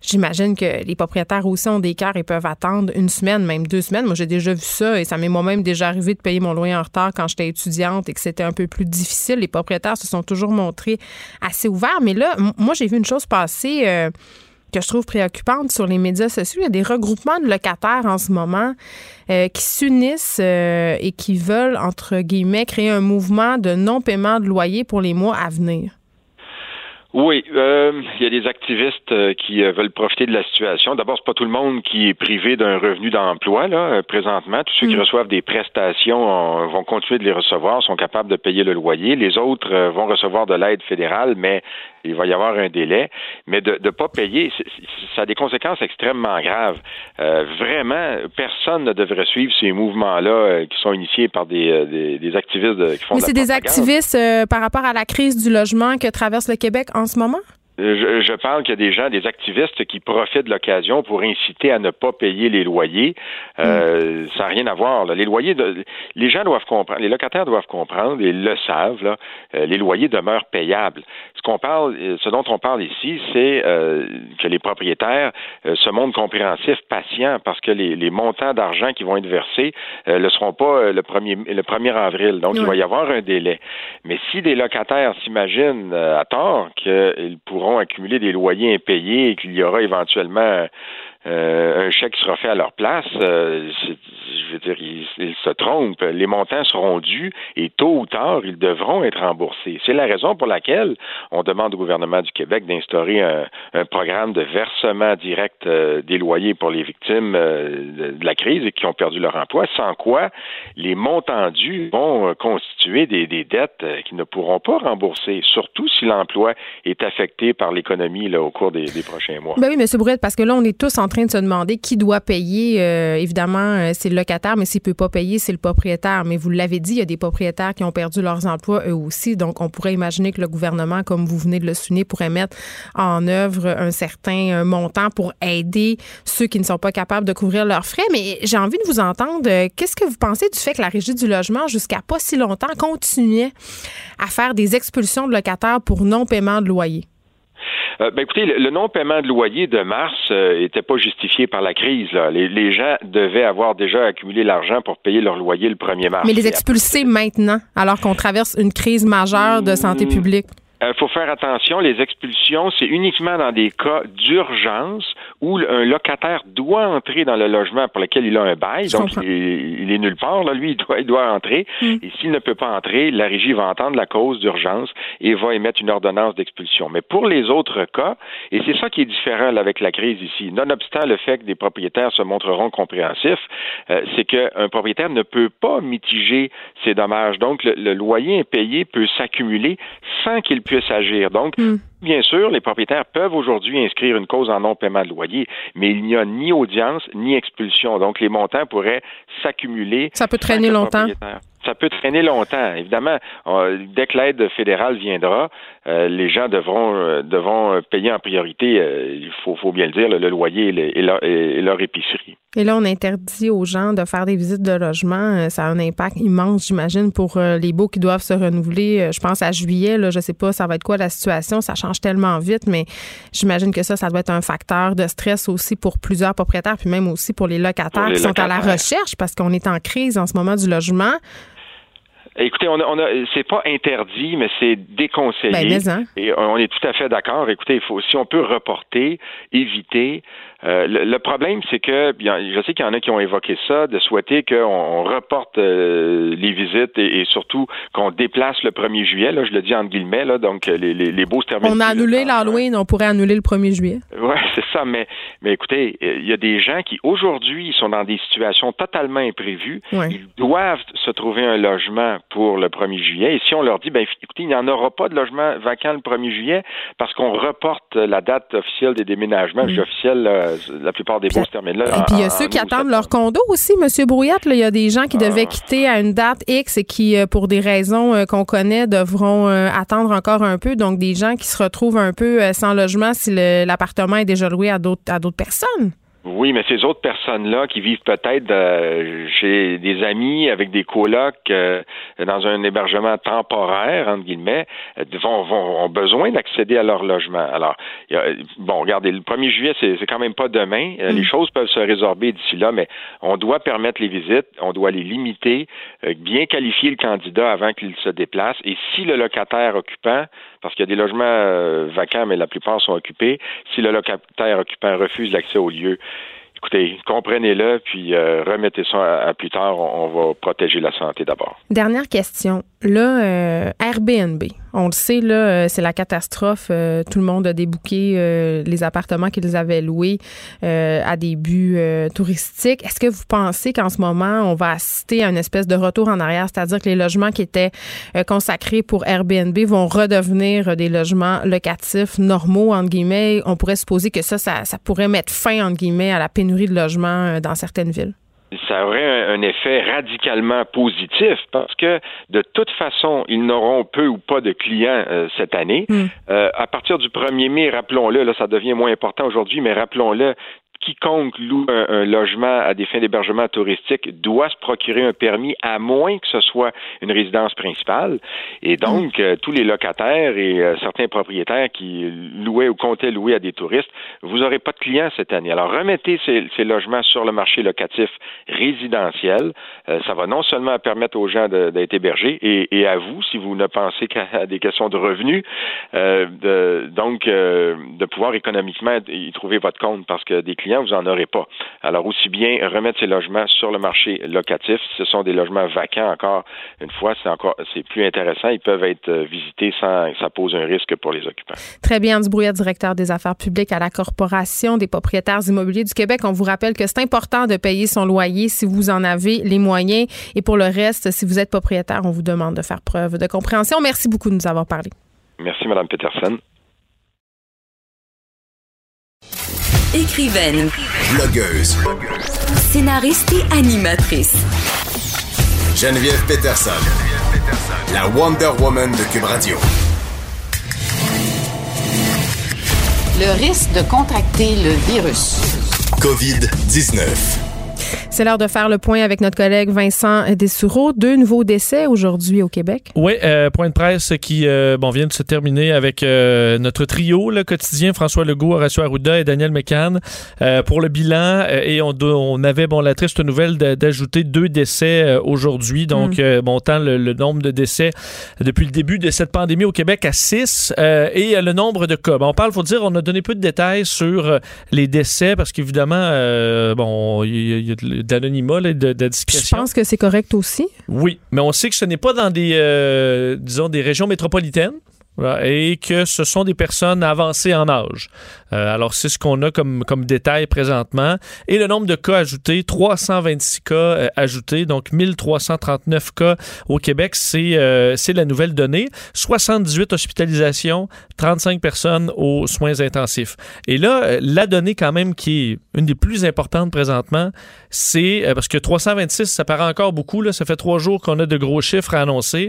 j'imagine que les propriétaires aussi ont des cœurs et peuvent attendre une semaine, même deux semaines. Moi, j'ai déjà vu ça et ça m'est moi-même déjà arrivé de payer mon loyer en retard quand j'étais étudiante et que c'était un peu plus difficile. Les propriétaires se sont toujours montrés assez ouverts. Mais là, moi, j'ai vu une chose passer. Euh, que je trouve préoccupante sur les médias sociaux. Il y a des regroupements de locataires en ce moment euh, qui s'unissent euh, et qui veulent, entre guillemets, créer un mouvement de non-paiement de loyer pour les mois à venir. Oui, euh, il y a des activistes euh, qui euh, veulent profiter de la situation. D'abord, c'est pas tout le monde qui est privé d'un revenu d'emploi là présentement. Tous ceux qui mm. reçoivent des prestations vont continuer de les recevoir, sont capables de payer le loyer. Les autres vont recevoir de l'aide fédérale, mais il va y avoir un délai. Mais de ne pas payer, ça a des conséquences extrêmement graves. vraiment, personne ne devrait suivre ces mouvements-là qui sont initiés par des, des, activistes qui font. Mais c'est des activistes par rapport à la crise du logement que traverse le Québec en ce moment? Je, je, parle qu'il y a des gens, des activistes qui profitent de l'occasion pour inciter à ne pas payer les loyers. Euh, mm. Ça n'a rien à voir. Là. Les loyers, de, les gens doivent comprendre, les locataires doivent comprendre, ils le savent. Là, euh, les loyers demeurent payables. Ce qu'on parle, euh, ce dont on parle ici, c'est euh, que les propriétaires euh, se montrent compréhensifs, patients, parce que les, les montants d'argent qui vont être versés ne seront pas le premier le 1er avril. Donc, il va y avoir un délai. Mais si des locataires s'imaginent à tort qu'ils pourront accumuler des loyers impayés et qu'il y aura éventuellement euh, un chèque sera fait à leur place, euh, je veux dire, ils, se trompent. Les montants seront dus et tôt ou tard, ils devront être remboursés. C'est la raison pour laquelle on demande au gouvernement du Québec d'instaurer un, programme de versement direct euh, des loyers pour les victimes de, la crise et qui ont perdu leur emploi, sans quoi les montants dus vont constituer des, dettes qu'ils ne pourront pas rembourser, surtout si l'emploi est affecté par l'économie au cours des, prochains mois. Ben oui, M. Brouette, parce que là, on est tous en train de se demander qui doit payer. Euh, évidemment, euh, c'est le locataire, mais s'il ne peut pas payer, c'est le propriétaire. Mais vous l'avez dit, il y a des propriétaires qui ont perdu leurs emplois eux aussi. Donc, on pourrait imaginer que le gouvernement, comme vous venez de le souligner, pourrait mettre en œuvre un certain euh, montant pour aider ceux qui ne sont pas capables de couvrir leurs frais. Mais j'ai envie de vous entendre. Qu'est-ce que vous pensez du fait que la Régie du logement, jusqu'à pas si longtemps, continuait à faire des expulsions de locataires pour non-paiement de loyer? Euh, ben écoutez, le, non-paiement de loyer de mars n'était euh, pas justifié par la crise. Les, gens devaient avoir déjà accumulé l'argent pour payer leur loyer le 1er mars. Mais les expulser maintenant, alors qu'on traverse une crise majeure de santé mmh. Il euh, faut faire attention, les expulsions, c'est uniquement dans des cas d'urgence où un locataire doit entrer dans le logement pour lequel il a un bail, donc il, est nulle part, là, lui, il doit, il doit entrer, hmm. et s'il ne peut pas entrer, la régie va entendre la cause d'urgence et va émettre une ordonnance d'expulsion. Mais pour les autres cas, et c'est ça qui est différent avec la crise ici, nonobstant le fait que des propriétaires se montreront compréhensifs, euh, c'est qu'un propriétaire ne peut pas mitiger ses dommages. Donc, le, le loyer impayé peut s'accumuler sans qu'il puisse agir. Donc, hmm. bien sûr, les propriétaires peuvent aujourd'hui inscrire une cause en non-paiement de loyer, mais il n'y a ni audience ni expulsion. Donc, les montants pourraient s'accumuler. Ça peut traîner longtemps ça peut traîner longtemps. Évidemment, dès que l'aide fédérale viendra, euh, les gens devront, euh, devront payer en priorité, euh, il faut, faut, bien le dire, le, loyer et, leur, épicerie. Et là, on interdit aux gens de faire des visites de logement. Ça a un impact immense, j'imagine, pour les baux qui doivent se renouveler. Je pense à juillet, là, je sais pas, ça va être quoi la situation. Ça change tellement vite, mais j'imagine que ça, ça doit être un facteur de stress aussi pour plusieurs propriétaires, puis même aussi pour les locataires qui sont à la recherche parce qu'on est en crise en ce moment du logement. Écoutez, on a, on a c'est pas interdit, mais c'est déconseillé. Ben, hein. Et on est tout à fait d'accord. Écoutez, il faut, si on peut reporter, éviter, Euh, le, problème, c'est que je sais qu'il y en a qui ont évoqué ça, de souhaiter qu'on reporte euh, les visites et, surtout qu'on déplace le 1er juillet. Là, je le dis en guillemets, là, donc les, les, les beaux se terminent. On a annulé l'Halloween, on pourrait annuler le 1er juillet. Oui, c'est ça. Mais, mais écoutez, il y a des gens qui aujourd'hui sont dans des situations totalement imprévues. Ils doivent se trouver un logement pour le 1er juillet. Et si on leur dit, ben écoutez, il n'y en aura pas de logement vacant le 1er juillet parce qu'on reporte la date officielle des déménagements, mm. officielle, euh, la plupart des se terminent là. Et puis il y a ceux qui attendent leur condo aussi, M. Brouillette. Il y a des gens qui devaient ah. quitter à une date X et qui, euh, pour des raisons euh, qu'on connaît, devront attendre encore un peu. Donc des gens qui se retrouvent un peu sans logement si l'appartement est déjà loué à d'autres personnes. Oui, mais ces autres personnes-là qui vivent peut-être euh, chez des amis avec des colocs euh, dans un hébergement temporaire, entre guillemets, euh, vont, vont ont besoin d'accéder à leur logement. Alors, bon, regardez, le 1er juillet, c'est quand même pas demain. Les mm. choses peuvent se résorber d'ici là, mais on doit permettre les visites, on doit les limiter, bien qualifier le candidat avant qu'il se déplace. Et si le locataire occupant parce qu'il y a des logements euh, vacants, mais la plupart sont occupés. Si le locataire occupant refuse l'accès au lieu, écoutez, comprenez-le, puis euh, remettez ça à, plus tard. On, va protéger la santé d'abord. Dernière question. Là, euh, Airbnb, on le sait, là, euh, c'est la catastrophe. tout le monde a débouqué les appartements qu'ils avaient loués à des buts touristiques. Est-ce que vous pensez qu'en ce moment, on va assister à une espèce de retour en arrière, c'est-à-dire que les logements qui étaient consacrés pour Airbnb vont redevenir des logements locatifs normaux, entre guillemets? On pourrait supposer que ça, ça, ça pourrait mettre fin, entre guillemets, à la pénurie de logement euh, dans certaines villes? ça aurait un, effet radicalement positif parce que de toute façon, ils n'auront peu ou pas de clients euh, cette année. Hmm. Euh, à partir du 1er mai, rappelons-le, là, ça devient moins important aujourd'hui, mais rappelons-le, quiconque loue un, logement à des fins d'hébergement touristique doit se procurer un permis à moins que ce soit une résidence principale. Et donc, euh, tous les locataires et euh, certains propriétaires qui louaient ou comptaient louer à des touristes, vous n'aurez pas de clients cette année. Alors, remettez ces, logements sur le marché locatif résidentiel. Euh, ça va non seulement permettre aux gens d'être hébergés et, à vous, si vous ne pensez qu'à des questions de revenus, de, donc de pouvoir économiquement y trouver votre compte parce que des clients vous n'en aurez pas. Alors, aussi bien remettre ces logements sur le marché locatif. Ce sont des logements vacants encore. Une fois, c'est encore, c'est plus intéressant. Ils peuvent être euh, visités sans que ça pose un risque pour les occupants. Très bien. Du Brouillard, directeur des affaires publiques à la Corporation des propriétaires immobiliers du Québec. On vous rappelle que c'est important de payer son loyer si vous en avez les moyens. Et pour le reste, si vous êtes propriétaire, on vous demande de faire preuve de compréhension. Merci beaucoup de nous avoir parlé. Merci, Mme Peterson. Écrivaine. Blogueuse. Scénariste et animatrice. Geneviève Peterson. La Wonder Woman de Cube Radio. Le risque de contracter le virus. COVID-19. C'est l'heure de faire le point avec notre collègue Vincent Dessoureau. Deux nouveaux décès aujourd'hui au Québec. Oui, euh, point de presse qui euh, bon, vient de se terminer avec euh, notre trio le quotidien, François Legault, Horacio Arruda et Daniel McCann, pour le bilan. et on, on, avait bon, la triste nouvelle d'ajouter deux décès aujourd'hui. Donc, mm. montant le, nombre de décès depuis le début de cette pandémie au Québec à six et le nombre de cas. on parle, faut dire, on a donné peu de détails sur les décès parce qu'évidemment, bon, il y, a d'anonymat, de, de Je pense que c'est correct aussi. Oui, mais on sait que ce n'est pas dans des, euh, disons, des régions métropolitaines et que ce sont des personnes avancées en âge. Euh, alors, c'est ce qu'on a comme, comme détail présentement. Et le nombre de cas ajoutés, 326 cas euh, ajoutés, donc 1339 cas au Québec, c'est euh, la nouvelle donnée. 78 hospitalisations, 35 personnes aux soins intensifs. Et là, la donnée quand même qui est une des plus importantes présentement, c'est parce que 326, ça paraît encore beaucoup, là, ça fait trois jours qu'on a de gros chiffres à annoncer,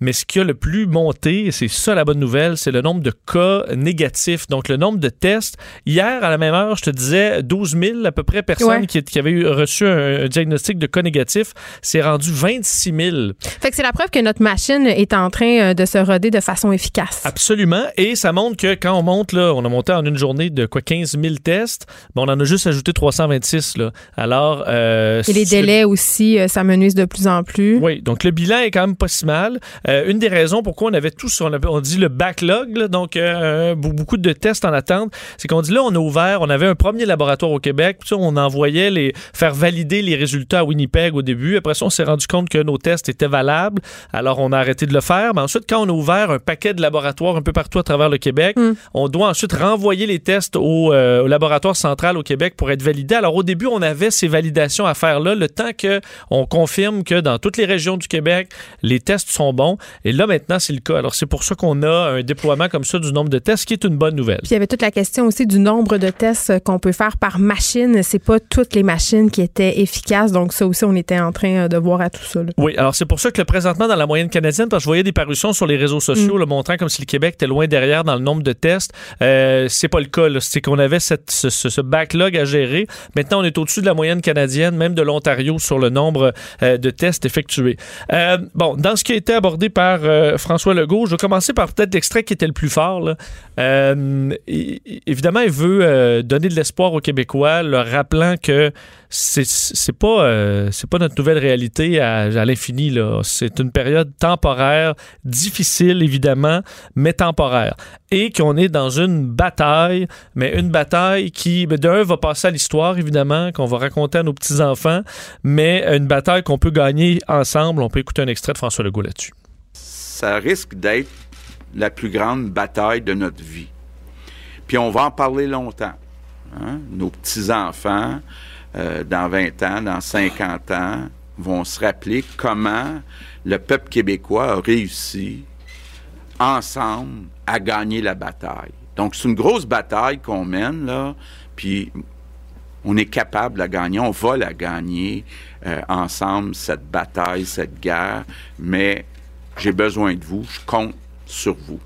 mais ce qui a le plus monté, c'est ça la bonne nouvelle, c'est le nombre de cas négatifs, donc le nombre de tests. Hier, à la même heure, je te disais 12 000 à peu près personnes qui, qui, avaient eu, reçu un, diagnostic de cas négatif. C'est rendu 26 000. Fait que c'est la preuve que notre machine est en train euh, de se roder de façon efficace. Absolument. Et ça montre que quand on monte, là, on a monté en une journée de quoi 15 000 tests, on en a juste ajouté 326. Là. Alors. Euh, Et les délais aussi, euh, ça menuise de plus en plus. Oui. Donc le bilan est quand même pas si mal. une des raisons pourquoi on avait tous, on, on dit le backlog, donc euh, beaucoup de tests en attente, c'est qu'on dit là, on a ouvert, on avait un premier laboratoire au Québec, puis on envoyait les faire valider les résultats à Winnipeg au début. Après ça, on s'est rendu compte que nos tests étaient valables, alors on a arrêté de le faire. Mais ensuite, quand on a ouvert un paquet de laboratoires un peu partout à travers le Québec, mm. on doit ensuite renvoyer les tests au, au, laboratoire central au Québec pour être validés. Alors au début, on avait ces validations à faire là, le temps que on confirme que dans toutes les régions du Québec, les tests sont bons. Et là, maintenant, c'est le cas. Alors, c'est pour ça qu'on a un déploiement comme ça du nombre de tests, qui est une bonne nouvelle. Puis, il y avait toute la question aussi du nombre de tests qu'on peut faire par machine. C'est pas toutes les machines qui étaient efficaces. Donc, ça aussi, on était en train euh, de voir à tout ça. Oui, alors c'est pour ça que présentement, dans la moyenne canadienne, parce que je voyais des parutions sur les réseaux sociaux, mm. le montrant comme si le Québec était loin derrière dans le nombre de tests. Euh, c'est pas le cas. C'est qu'on avait cette, ce, ce, backlog à gérer. Maintenant, on est au-dessus de la moyenne canadienne, même de l'Ontario, sur le nombre euh, de tests effectués. Euh, bon, dans ce qui a été abordé par François Legault, je vais commencer par peut-être l'extrait qui était le plus fort. Évidemment, il veut donner de l'espoir aux Québécois, leur rappelant que c'est pas c'est pas notre nouvelle réalité à, à l'infini c'est une période temporaire difficile évidemment mais temporaire. Et qu'on est dans une bataille mais une bataille qui d'un va passer à l'histoire évidemment qu'on va raconter à nos petits enfants mais une bataille qu'on peut gagner ensemble. On peut écouter un extrait de François Legault là-dessus. Ça risque d'être la plus grande bataille de notre vie puis on va en parler longtemps hein? nos petits enfants euh, dans 20 ans, dans 50 ans, vont se rappeler comment le peuple québécois a réussi ensemble à gagner la bataille. Donc, c'est une grosse bataille qu'on mène, là, puis on est capable de la gagner, on va la gagner euh, ensemble, cette bataille, cette guerre, mais j'ai besoin de vous, je compte sur vous.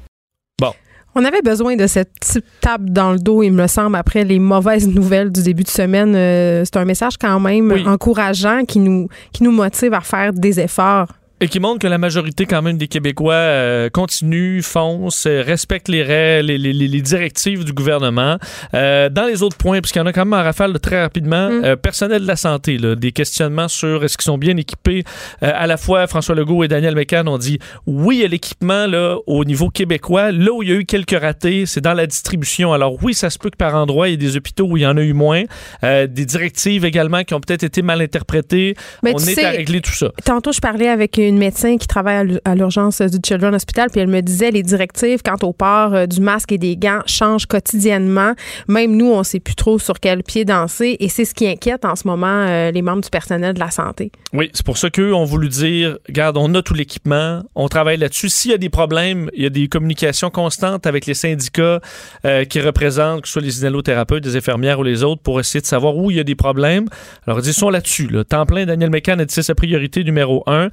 On avait besoin de cette petite tape dans le dos, il me semble, après les mauvaises nouvelles du début de semaine. Euh, c'est un message quand même encourageant qui nous, qui nous motive à faire des efforts. Et qui montre que la majorité quand même des Québécois euh, continuent, foncent, euh, respectent les règles, les, les, les, directives du gouvernement. Euh, dans les autres points, puisqu'il y en a quand même en rafale très rapidement, mm. euh, personnel de la santé, là, des questionnements sur est-ce qu'ils sont bien équipés. à la fois, François Legault et Daniel Mécan ont dit oui, a l'équipement là, au niveau québécois. Là où il y a eu quelques ratés, c'est dans la distribution. Alors oui, ça se peut que par endroit, il y ait des hôpitaux où il y en a eu moins. des directives également qui ont peut-être été mal interprétées. Mais On est à régler tout ça. Tantôt, je parlais avec une médecin qui travaille à l'urgence du Children's Hospital, puis elle me disait les directives quant au port euh, du masque et des gants changent quotidiennement. Même nous, on sait plus trop sur quel pied danser, et c'est ce qui inquiète en ce moment euh, les membres du personnel de la santé. Oui, c'est pour ça qu'eux ont voulu dire, regarde, on a tout l'équipement, on travaille là-dessus. S'il y a des problèmes, il y a des communications constantes avec les syndicats euh, qui représentent, que ce soit les inhalothérapeutes, des infirmières ou les autres, pour essayer de savoir où il y a des problèmes. Alors, ils sont là-dessus. Là. Temps plein, Daniel McCann a dit c'est sa priorité numéro un.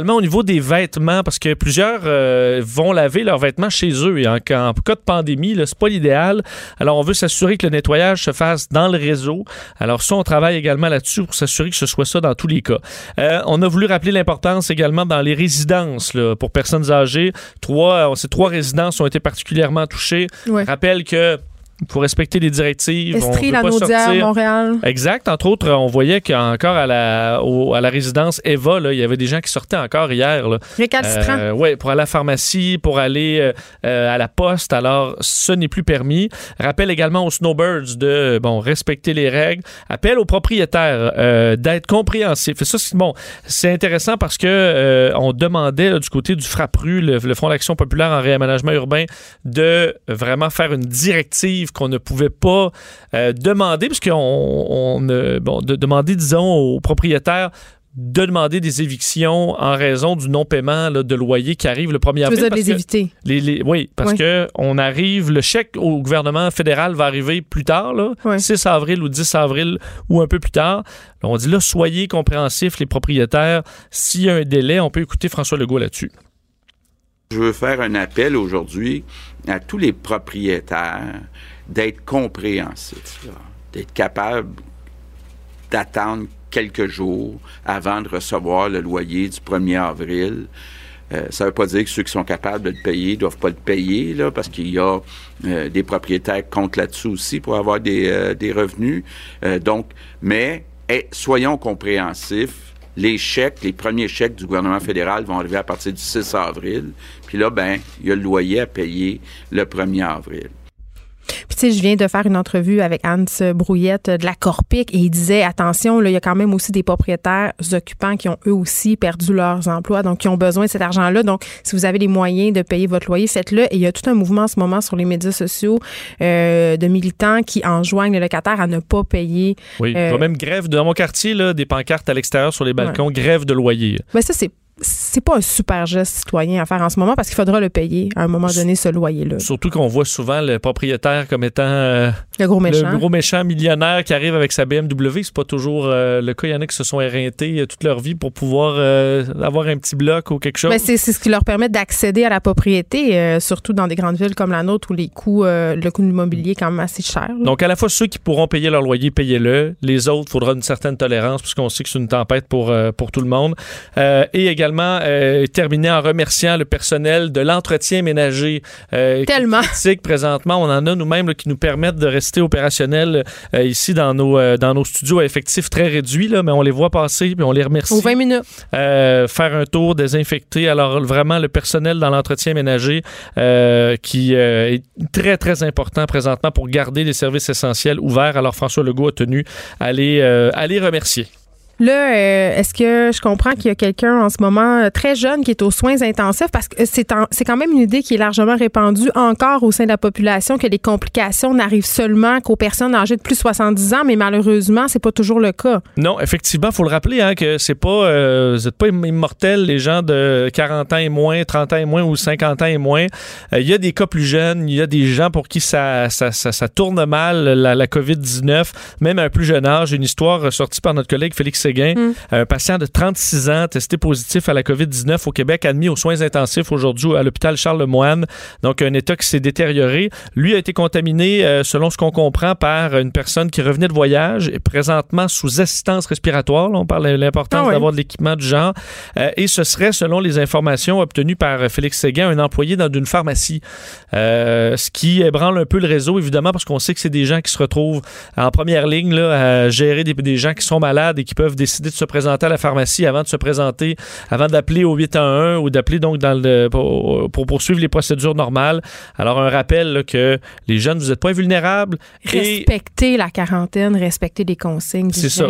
Au niveau des vêtements, parce que plusieurs euh, vont laver leurs vêtements chez eux et en, cas de pandémie, c'est pas l'idéal. Alors, on veut s'assurer que le nettoyage se fasse dans le réseau. Alors, ça, on travaille également là-dessus pour s'assurer que ce soit ça dans tous les cas. Euh, on a voulu rappeler l'importance également dans les résidences pour personnes âgées. Trois, ces trois résidences ont été particulièrement touchées. Rappelle que faut respecter les directives. Estrie, la Naudière, Montréal. Exact. Entre autres, on voyait qu'encore à la, à la résidence Eva, là, il y avait des gens qui sortaient encore hier. Récalcitrants. Euh, oui, pour aller à la pharmacie, pour aller euh, euh, à la poste. Alors, ce n'est plus permis. Rappel également aux snowbirds de bon respecter les règles. Appel aux propriétaires euh, d'être compréhensifs. Et ça, c'est bon, c'est intéressant parce que on demandait du côté du FRAPRU, le, le Fonds d'action populaire en réaménagement urbain, de vraiment faire une directive qu'on ne pouvait pas euh, demander, puisqu'on on, bon, de demander, disons, aux propriétaires de demander des évictions en raison du non-paiement de loyer qui arrive le 1er avril. Tu veux les éviter? oui, parce que on arrive, le chèque au gouvernement fédéral va arriver plus tard, là, 6 avril ou 10 avril ou un peu plus tard. on dit là, soyez compréhensifs, les propriétaires. S'il y a un délai, on peut écouter François Legault là-dessus. Je veux faire un appel aujourd'hui à tous les propriétaires d'être compréhensif, d'être capable d'attendre quelques jours avant de recevoir le loyer du 1er avril. Euh, ça ne veut pas dire que ceux qui sont capables de le payer ne doivent pas le payer, parce qu'il y a euh, des propriétaires qui comptent là-dessus aussi pour avoir des, euh, revenus. donc, mais soyons compréhensifs les chèques, les premiers chèques du gouvernement fédéral vont arriver à partir du 6 avril. Puis là, ben, il y a le loyer à payer le 1er avril. Puis, tu sais, je viens de faire une entrevue avec Hans Brouillette de la Corpic et il disait, attention, là, il y a quand même aussi des propriétaires occupants qui ont eux aussi perdu leurs emplois, donc qui ont besoin de cet argent-là. Donc, si vous avez les moyens de payer votre loyer, faites-le. Et il y a tout un mouvement en ce moment sur les médias sociaux euh, de militants qui enjoignent les locataires à ne pas payer. Oui, euh, même grève dans mon quartier, là, des pancartes à l'extérieur sur les balcons, grève de loyer. Ben ça, c'est c'est pas un super geste citoyen à faire en ce moment parce qu'il faudra le payer à un moment donné, ce loyer-là. Surtout qu'on voit souvent le propriétaire comme étant euh, le gros méchant. Le gros méchant millionnaire qui arrive avec sa BMW. C'est pas toujours euh, le cas. Il y en a qui se sont éreintés euh, toute leur vie pour pouvoir avoir un petit bloc ou quelque chose. Ben c'est ce qui leur permet d'accéder à la propriété, surtout dans des grandes villes comme la nôtre où les coûts, le coût de l'immobilier est quand même assez cher. Donc, à la fois ceux qui pourront payer leur loyer, payez-le. Les autres, il faudra une certaine tolérance puisqu'on sait que c'est une tempête pour, pour tout le monde. et également, terminer en remerciant le personnel de l'entretien ménager. Euh, Tellement. Critique présentement, on en a nous-mêmes qui nous permettent de rester opérationnels euh, ici dans nos, euh, dans nos studios à effectifs très réduits, là, mais on les voit passer puis on les remercie. Aux 20 minutes. faire un tour, désinfecter. Alors vraiment, le personnel dans l'entretien ménager qui est très, très important présentement pour garder les services essentiels ouverts. Alors François Legault a tenu à les, à les remercier. Là, euh, est-ce que je comprends qu'il y a quelqu'un en ce moment euh, très jeune qui est aux soins intensifs? Parce que c'est quand même une idée qui est largement répandue encore au sein de la population que les complications n'arrivent seulement qu'aux personnes âgées de plus de 70 ans, mais malheureusement, c'est pas toujours le cas. Non, effectivement, faut le rappeler hein, que c'est pas euh, vous pas immortel les gens de 40 ans et moins, 30 ans et moins ou 50 ans et moins. Il y a des cas plus jeunes, il y a des gens pour qui ça, tourne mal la, la COVID-19, même à un plus jeune âge, une histoire sortie par notre collègue Félix Mm. un patient de 36 ans testé positif à la COVID-19 au Québec, admis aux soins intensifs aujourd'hui à l'hôpital Charles-Lemoine. Donc, un état qui s'est détérioré. Lui a été contaminé, euh, selon ce qu'on comprend, par une personne qui revenait de voyage et présentement sous assistance respiratoire. on parle de l'importance ah d'avoir de l'équipement du genre. Euh, et ce serait, selon les informations obtenues par Félix Séguin, un employé dans une pharmacie. Euh, ce qui ébranle un peu le réseau, évidemment, parce qu'on sait que c'est des gens qui se retrouvent en première ligne là, à gérer des, des gens qui sont malades et qui peuvent décider de se présenter à la pharmacie avant de se présenter, avant d'appeler au 811 ou d'appeler donc dans le, pour, poursuivre les procédures normales. Alors, un rappel que les jeunes, vous n'êtes pas invulnérables. Respectez la quarantaine, respectez les consignes. C'est ça.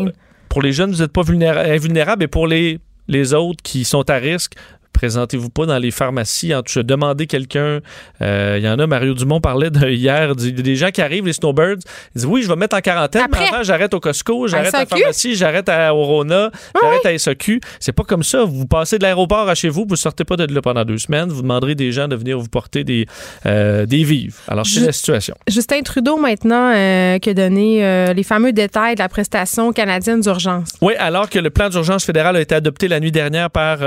Pour les jeunes, vous n'êtes pas invulnérables et pour les les autres qui sont à risque, présentez-vous pas dans les pharmacies? En tout cas, demandez quelqu'un. Euh, il y en a, Mario Dumont parlait de, hier, des gens qui arrivent, les snowbirds. Ils disent Oui, je vais me mettre en quarantaine, mais avant, j'arrête au Costco, j'arrête à, la pharmacie, j'arrête à Orona, j'arrête à SAQ. C'est pas comme ça. Vous passez de l'aéroport à chez vous, vous sortez pas de là pendant deux semaines, vous demanderez des gens de venir vous porter des, euh, des vives. Alors, c'est la situation. Justin Trudeau, maintenant, euh, qui a donné les fameux détails de la prestation canadienne d'urgence. Oui, alors que le plan d'urgence fédéral a été adopté la nuit dernière par,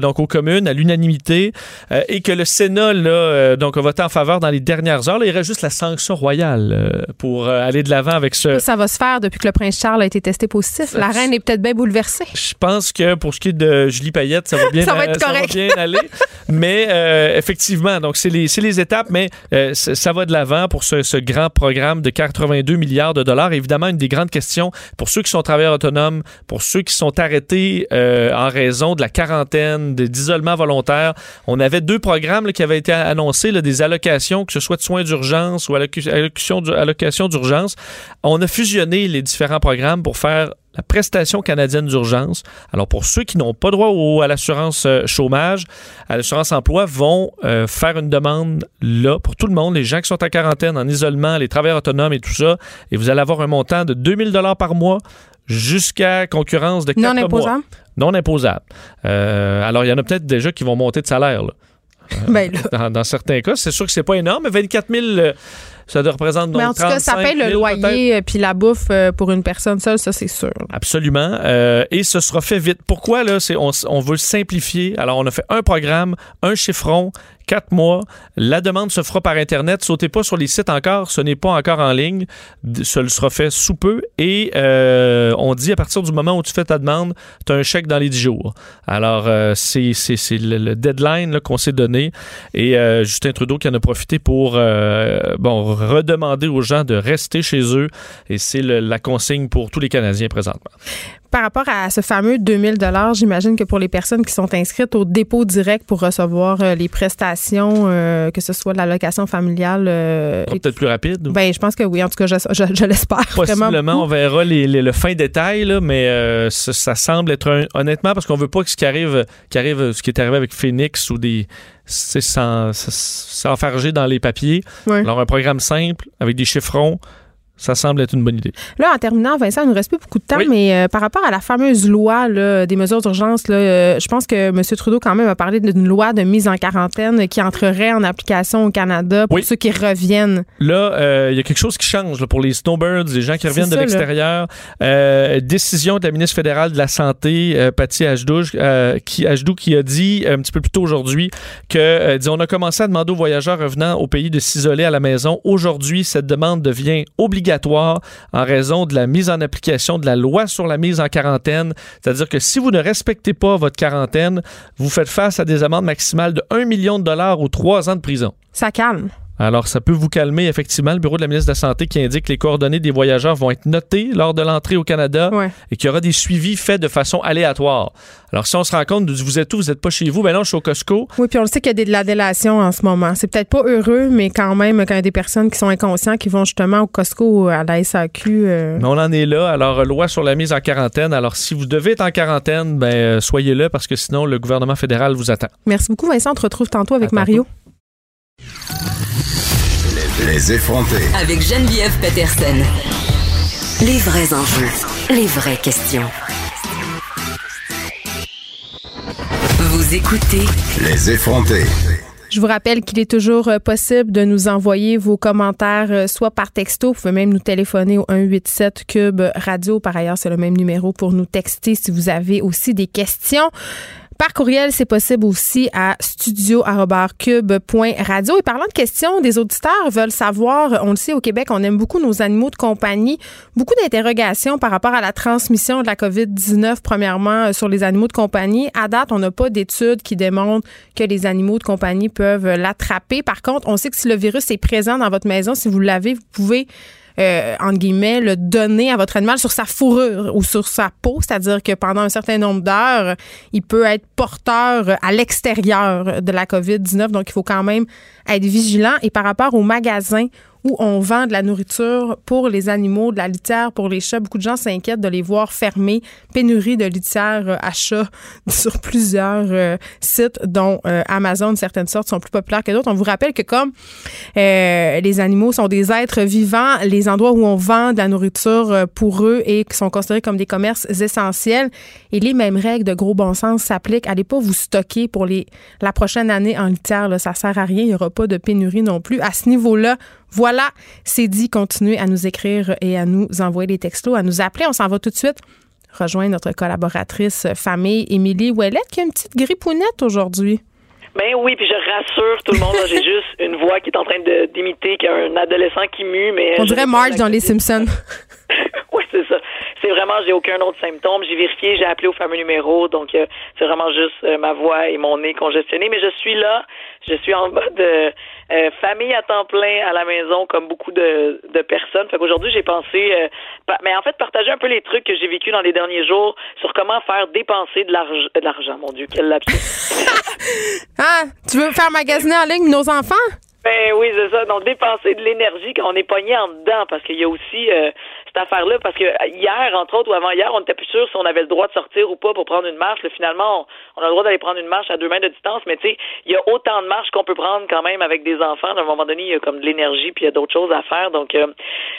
donc, au commune à l'unanimité euh, et que le Sénat là, euh, donc, a voté en faveur dans les dernières heures. il reste juste la sanction royale euh, pour aller de l'avant avec ce. Ça va se faire depuis que le prince Charles a été testé positif. La reine est peut-être bien bouleversée. Je pense que pour ce qui est de Julie Payette, ça va bien, ça va être ça va bien aller. mais effectivement, donc c'est les, les, étapes, mais ça va de l'avant pour ce, ce, grand programme de 82 milliards de dollars. Évidemment, une des grandes questions pour ceux qui sont travailleurs autonomes, pour ceux qui sont arrêtés en raison de la quarantaine, des isolement volontaire. On avait deux programmes qui avaient été annoncés, des allocations, que ce soit de soins d'urgence ou allocation d'urgence. On a fusionné les différents programmes pour faire la prestation canadienne d'urgence. Alors, pour ceux qui n'ont pas droit au, à l'assurance euh, chômage, à l'assurance emploi, vont euh, faire une demande là pour tout le monde, les gens qui sont en quarantaine, en isolement, les travailleurs autonomes et tout ça. Et vous allez avoir un montant de 2000 dollars par mois jusqu'à concurrence de 4 non imposable. Non imposable. Euh, alors, il y en a peut-être déjà qui vont monter de salaire. Ben, dans, certains cas, c'est sûr que c'est pas énorme, mais 24 000 ça représente donc Mais en tout cas, ça paye le loyer puis la bouffe euh, pour une personne seule, ça c'est sûr. Absolument. Euh, et ce sera fait vite. Pourquoi là? C'est on, on veut simplifier. Alors on a fait un programme, un chiffron, quatre mois. La demande se fera par Internet. Sautez pas sur les sites encore. Ce n'est pas encore en ligne. Ce sera fait sous peu. Et euh, on dit à partir du moment où tu fais ta demande, tu as un chèque dans les 10 jours. Alors, euh, c'est le, deadline qu'on s'est donné. Et euh, Justin Trudeau qui en a profité pour bon, redemander aux gens de rester chez eux. Et c'est la consigne pour tous les Canadiens présentement. Par rapport à ce fameux 2000 dollars, j'imagine que pour les personnes qui sont inscrites au dépôt direct pour recevoir euh, les prestations, euh, que ce soit l'allocation familiale, euh, peut-être plus rapide. Ben, je pense que oui. En tout cas, je, je, l'espère. Possiblement, on verra les, le fin détail, là, mais ça, semble être honnêtement parce qu'on veut pas que ce qui arrive, qui arrive, ce qui est arrivé avec Phoenix ou des c'est s'enfarger dans les papiers. Alors, un programme simple avec des chiffrons, ça semble être une bonne idée. Là, en terminant, Vincent, il nous reste plus beaucoup de temps, mais euh, par rapport à la fameuse loi des mesures d'urgence, euh, je pense que M. Trudeau, quand même, a parlé d'une loi de mise en quarantaine qui entrerait en application au Canada pour ceux qui reviennent. Là, euh, il y a quelque chose qui change pour les snowbirds, les gens qui reviennent de l'extérieur. décision de la ministre fédérale de la Santé, Patty Ajdou, qui, qui a dit un petit peu plus tôt aujourd'hui que, on a commencé à demander aux voyageurs revenant au pays de s'isoler à la maison. Aujourd'hui, cette demande devient obligatoire en raison de la mise en application de la loi sur la mise en quarantaine. C'est-à-dire que si vous ne respectez pas votre quarantaine, vous faites face à des amendes maximales de 1 million de dollars ou 3 ans de prison. Ça calme. Alors, ça peut vous calmer, effectivement. Le bureau de la ministre de la Santé qui indique que les coordonnées des voyageurs vont être notées lors de l'entrée au Canada et qu'il y aura des suivis faits de façon aléatoire. Alors, si on se rend compte vous êtes où, vous n'êtes pas chez vous, ben non, je suis au Costco. Oui, puis on le sait qu'il y a de la délation en ce moment. C'est peut-être pas heureux, mais quand même, quand il y a des personnes qui sont inconscientes, qui vont justement au Costco ou à la SAQ. Euh. Mais on en est là. Alors, loi sur la mise en quarantaine. Alors, si vous devez être en quarantaine, ben, euh, soyez là parce que sinon, le gouvernement fédéral vous attend. Merci beaucoup, Vincent. On te retrouve tantôt avec Mario. Les effronter. Avec Geneviève Peterson. Les vrais enjeux. Les vraies questions. Vous écoutez. Les effronter. Je vous rappelle qu'il est toujours euh, possible de nous envoyer vos commentaires, euh, soit par texto, vous pouvez même nous téléphoner au 187 Cube Radio. Par ailleurs, c'est le même numéro pour nous texter si vous avez aussi des questions. Par courriel, c'est possible aussi à studio.cube.radio. Et parlant de questions, des auditeurs veulent savoir, on le sait au Québec, on aime beaucoup nos animaux de compagnie, beaucoup d'interrogations par rapport à la transmission de la COVID-19, premièrement, euh, sur les animaux de compagnie. À date, on n'a pas d'études qui démontrent que les animaux de compagnie peuvent l'attraper. Par contre, on sait que si le virus est présent dans votre maison, si vous l'avez, vous pouvez euh, entre guillemets, le donner à votre animal sur sa fourrure ou sur sa peau, c'est-à-dire que pendant un certain nombre d'heures, il peut être porteur à l'extérieur de la COVID-19. Donc, il faut quand même être vigilant. Et par rapport aux magasins où on vend de la nourriture pour les animaux, de la litière pour les chats. Beaucoup de gens s'inquiètent de les voir fermer. Pénurie de litière euh, à chats sur plusieurs euh, sites, dont euh, Amazon, certaines sortes sont plus populaires que d'autres. On vous rappelle que comme les animaux sont des êtres vivants, les endroits où on vend de la nourriture pour eux et qui sont considérés comme des commerces essentiels, et les mêmes règles de gros bon sens s'appliquent. Allez pas vous stocker pour les, la prochaine année en litière. Là, ça sert à rien. Il n'y aura pas de pénurie non plus. À ce niveau-là, voilà, c'est dit. Continuez à nous écrire et à nous envoyer des textos, à nous appeler. On s'en va tout de suite rejoindre notre collaboratrice famille, Émilie Ouellette, qui a une petite grippounette aujourd'hui. Ben oui, puis je rassure tout le monde. J'ai juste une voix qui est en train de d'imiter qu'un adolescent qui mue, mais on dirait Marge dans Les Simpsons. oui, c'est ça. C'est vraiment, j'ai aucun autre symptôme. J'ai vérifié, j'ai appelé au fameux numéro, donc euh, c'est vraiment juste euh, ma voix et mon nez congestionné. Mais je suis là, je suis en mode euh, famille à temps plein à la maison, comme beaucoup de, de personnes. Fait qu'aujourd'hui, j'ai pensé, mais en fait, partager un peu les trucs que j'ai vécu dans les derniers jours sur comment faire dépenser de l'argent. De l'argent, mon Dieu, quel lapsus. ah, tu veux faire magasiner en ligne nos enfants? Ben oui, c'est ça. Donc, dépenser de l'énergie quand on est pogné en dedans, parce qu'il y a aussi cette affaire-là parce que hier, entre autres, ou avant hier, on n'était plus sûr si on avait le droit de sortir ou pas pour prendre une marche. finalement, on, a le droit d'aller prendre une marche à deux mètres de distance, mais tu sais, il y a autant de marches qu'on peut prendre quand même avec des enfants. À un moment donné, il y a comme de l'énergie puis il y a d'autres choses à faire. Donc, euh,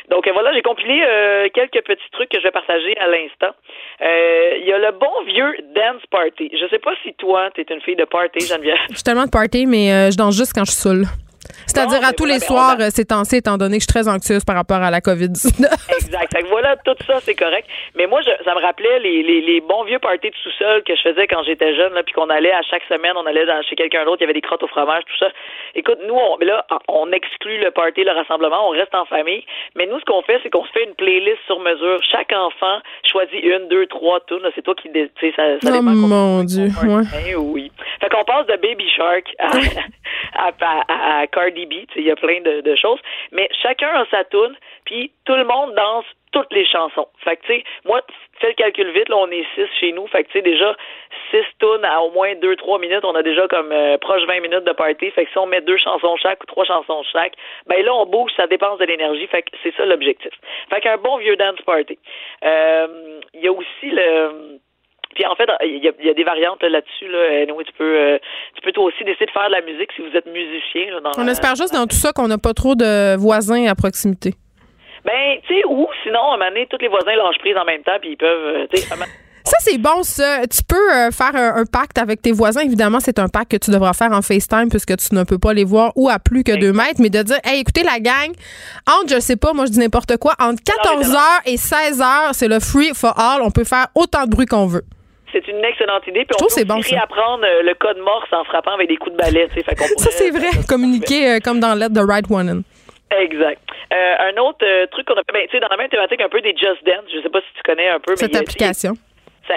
donc voilà, j'ai compilé euh, quelques petits trucs que je vais partager à l'instant. Euh, il y a le bon vieux dance party. Je sais pas si toi, tu es une fille de party, Geneviève. Je suis tellement de party, mais je danse juste quand je suis seule. C'est-à-dire à tous les soirs euh, c'est temps étant donné que je suis très anxieuse par rapport à la COVID-19. exact. voilà, tout ça, c'est correct. Mais moi, ça me rappelait les, les, les, bons vieux parties de sous-sol que je faisais quand j'étais jeune, là, puis qu'on allait à chaque semaine, on allait dans, chez quelqu'un d'autre, il y avait des crottes au fromage, tout ça. Écoute, nous, on, là, on exclut le party, le rassemblement, on reste en famille. Mais nous, ce qu'on fait, c'est qu'on se fait une playlist sur mesure. Chaque enfant choisit une, deux, trois tunes. C'est toi qui, tu sais, ça, ça oh mon Dieu. Ouais. oui. Fait qu'on passe de Baby Shark à, à, à, à Il y a plein de, de, choses, mais chacun a sa tune, puis tout le monde danse toutes les chansons. Fait que, tu sais, moi, fais le calcul vite, là, on est six chez nous. Fait que, tu sais, déjà, six tunes à au moins deux, trois minutes, on a déjà comme euh, proche 20 minutes de party. Fait que si on met deux chansons chaque ou trois chansons chaque, ben là, on bouge, ça dépense de l'énergie. Fait que c'est ça l'objectif. Fait qu'un bon vieux dance party. Euh, il y a aussi le puis en fait, il y a, des variantes là-dessus. Là. tu peux, euh, tu peux toi aussi décider de faire de la musique si vous êtes musicien. Là, on espère juste dans tout ça qu'on n'a pas trop de voisins à proximité. Ben, tu sais, ou sinon, à un moment donné, tous les voisins lâchent prise en même temps, puis ils peuvent, euh, Ça, c'est bon, ça. Tu peux euh, faire un, pacte avec tes voisins. Évidemment, c'est un pacte que tu devras faire en FaceTime puisque tu ne peux pas les voir ou à plus que deux mètres, mais de dire, hey, écoutez, la gang, entre, je sais pas, moi, je dis n'importe quoi, entre 14h et 16h, c'est le free for all. On peut faire autant de bruit qu'on veut. C'est une excellente idée. Puis on peut bon, réapprendre euh, le code morse en frappant avec des coups de balai. ça, c'est vrai. Communiquer comme dans l'aide de Right One. Exact. Euh, un autre euh, truc qu'on a fait, ben, tu sais, dans la même thématique un peu des Just Dance, je sais pas si tu connais un peu. Cette application.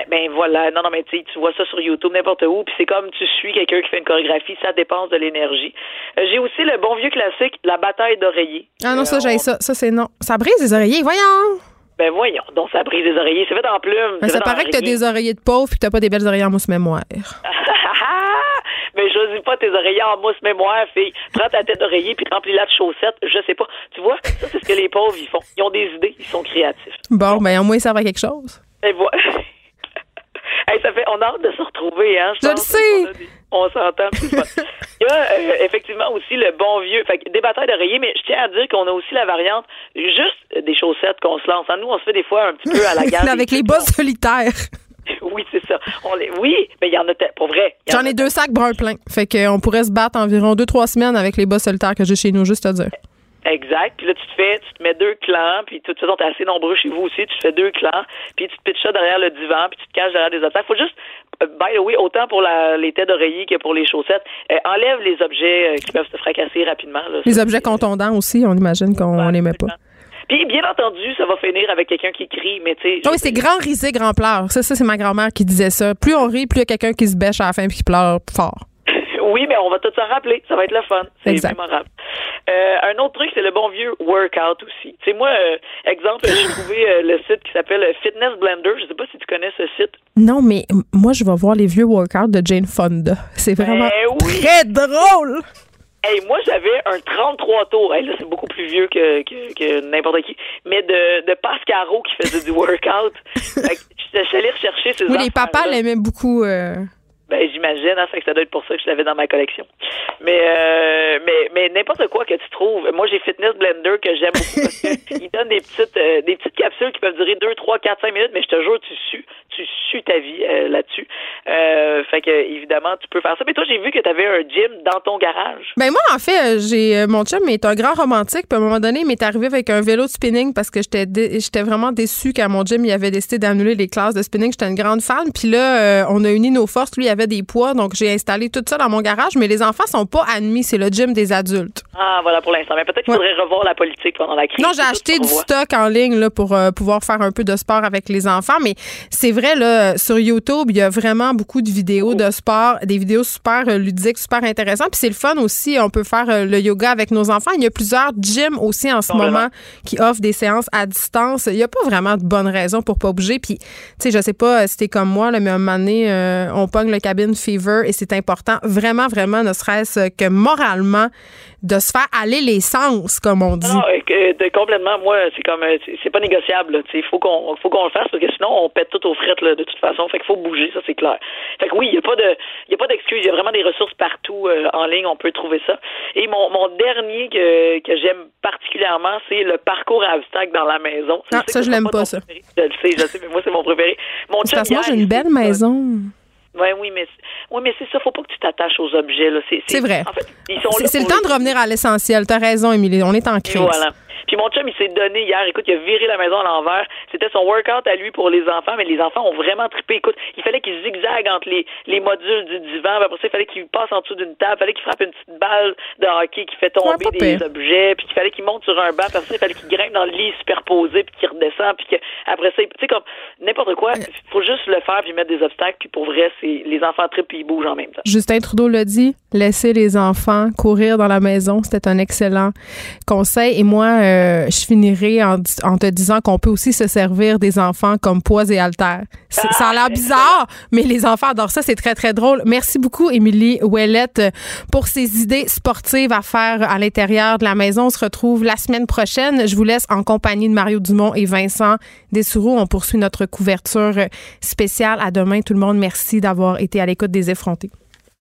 ben voilà, non, non, mais tu vois ça sur YouTube, n'importe où, puis c'est comme tu suis quelqu'un qui fait une chorégraphie, ça dépense de l'énergie. Euh, j'ai aussi le bon vieux classique, la bataille d'oreillers. Ah non, ça, j'ai ça. Ça, c'est non. Ça brise les oreillers, voyons! Ben voyons, donc ça brise les oreillers. C'est fait en plume. Ben, ça paraît que t'as des oreillers de pauvre puis que t'as pas des belles oreillers en mousse mémoire. mais choisis pas tes oreillers en mousse mémoire, fille. Prends ta tête d'oreiller puis remplis-la de chaussettes. Je sais pas. Tu vois, ça, c'est ce que les pauvres, ils font. Ils ont des idées, ils sont créatifs. Bon, ben, au moins, ça va quelque chose. Et voilà. hey, ça fait, on a hâte de se retrouver, hein. Je, le sais. On s'entend. Il y a euh, effectivement aussi le bon vieux, fait des batailles d'oreillers, mais je tiens à dire qu'on a aussi la variante juste des chaussettes qu'on se lance. Hein, nous, on se fait des fois un petit peu à la gare. Avec les bosses solitaires. Oui, c'est ça. oui, mais il y en a pour vrai. J'en ai deux sacs bruns pleins. Fait qu'on pourrait se battre environ deux, trois semaines avec les boss solitaires que j'ai chez nous, juste à dire. Exact. Puis là, tu te fais, tu te mets deux clans, puis de toute façon, t'es assez nombreux chez vous aussi, tu te fais deux clans, puis tu te pitches ça derrière le divan, puis tu te caches derrière des attaques. Faut juste, by the way, autant pour la, les têtes d'oreiller que pour les chaussettes, euh, enlève les objets euh, qui peuvent se fracasser rapidement. les objets contondants aussi, on imagine qu'on n'aimait pas. Puis, bien entendu, ça va finir avec quelqu'un qui crie, mais tu sais. Oui, c'est grand risé, grand pleur. Ça, ça c'est ma grand-mère qui disait ça. Plus on rit, plus il y a quelqu'un qui se bêche à la fin et qui pleure fort. Oui, mais on va tout s'en rappeler. Ça va être le fun. C'est mémorable. Euh, un autre truc, c'est le bon vieux workout aussi. Tu sais, moi, euh, exemple, j'ai trouvé euh, le site qui s'appelle Fitness Blender. Je sais pas si tu connais ce site. Non, mais moi, je vais voir les vieux workouts de Jane Fonda. C'est vraiment ben très drôle. Hey, moi, j'avais un 33 tours. Hey, là, c'est beaucoup plus vieux que, que, n'importe qui. Mais de, de Pascaro qui faisait du workout. je suis allée rechercher ces Oui, les papas l'aimaient beaucoup. Euh... Ben, j'imagine, hein, que ça doit être pour ça que je l'avais dans ma collection. Mais, euh, mais, mais n'importe quoi que tu trouves. Moi, j'ai Fitness Blender que j'aime beaucoup parce qu'il donne des petites, euh, des petites capsules qui peuvent durer 2, 3, 4, 5 minutes, mais je te jure, tu sues, tu sues ta vie euh, là-dessus. Euh, fait que, évidemment, tu peux faire ça. Mais toi, j'ai vu que tu avais un gym dans ton garage. Ben, moi, en fait, j'ai, mon chum est un grand romantique. Puis à un moment donné, il m'est arrivé avec un vélo de spinning parce que j'étais, j'étais vraiment déçue qu'à mon gym, il avait décidé d'annuler les classes de spinning. J'étais une grande fan. Puis là, on a uni nos forces. Lui, des poids, donc j'ai installé tout ça dans mon garage, mais les enfants sont pas admis, c'est le gym des adultes. Ah, voilà pour l'instant. Mais peut-être qu'il faudrait revoir la politique pendant la crise. Non, j'ai acheté du stock en ligne là, pour euh, pouvoir faire un peu de sport avec les enfants, mais c'est vrai, là, sur YouTube, il y a vraiment beaucoup de vidéos de sport, des vidéos super euh, ludiques, super intéressantes. Puis c'est le fun aussi, on peut faire euh, le yoga avec nos enfants. Il y a plusieurs gyms aussi en ce moment qui offrent des séances à distance. Il n'y a pas vraiment de bonne raison pour pas bouger. Puis, tu sais, je sais pas si t'es comme moi, là, mais à un moment donné, on pogne le cabine fever et c'est important, vraiment, vraiment, ne serait-ce que moralement, de se faire aller les sens, comme on dit. Non, que, complètement, moi, c'est comme, euh, c'est pas négociable. Il faut qu'on faut qu'on le fasse parce que sinon, on pète tout aux frettes là, de toute façon. Fait qu'il faut bouger, ça c'est clair. Fait que oui, il n'y a pas de, il a pas d'excuses. Il y a vraiment des ressources partout euh, en ligne. On peut trouver ça. Et mon, mon dernier que, que j'aime particulièrement, c'est le parcours à obstacles dans la maison. Ah, ça, je l'aime pas, ça. Je le sais, je sais, mais moi, c'est mon préféré. Mon parce que moi, j'ai une belle maison. Ouais, oui, mais oui, mais c'est ça. Faut pas que tu t'attaches aux objets. Là. C'est, vrai. En fait, c'est, le temps de revenir à l'essentiel. T'as raison, Émilie. On est en crise. Voilà. Puis mon chum, il s'est donné hier. Écoute, il a viré la maison à l'envers. C'était son workout à lui pour les enfants, mais les enfants ont vraiment trippé. Écoute, il fallait qu'il zigzague entre les, les modules du divan. Après ça, il fallait qu'il passe en dessous d'une table. Il fallait qu'il frappe une petite balle de hockey qui fait tomber des objets. Puis qu'il fallait qu'il monte sur un banc. Après ça, il fallait qu'il grimpe dans le lit superposé puis qu'il redescend. Puis après ça, tu sais, comme n'importe quoi. Il faut juste le faire puis mettre des obstacles. Puis pour vrai, c'est les enfants trippent puis ils bougent en même temps. Justin Trudeau l'a dit. Laisser les enfants courir dans la maison. C'était un excellent conseil. Et moi, euh, je finirai en, te disant qu'on peut aussi se servir des enfants comme poids et haltères. ça a l'air ah, bizarre, mais les enfants adorent ça. C'est très, très drôle. Merci beaucoup, Émilie Ouellette, pour ces idées sportives à faire à l'intérieur de la maison. On se retrouve la semaine prochaine. Je vous laisse en compagnie de Mario Dumont et Vincent Dessoureau. On poursuit notre couverture spéciale. À demain, tout le monde. Merci d'avoir été à l'écoute des effrontés.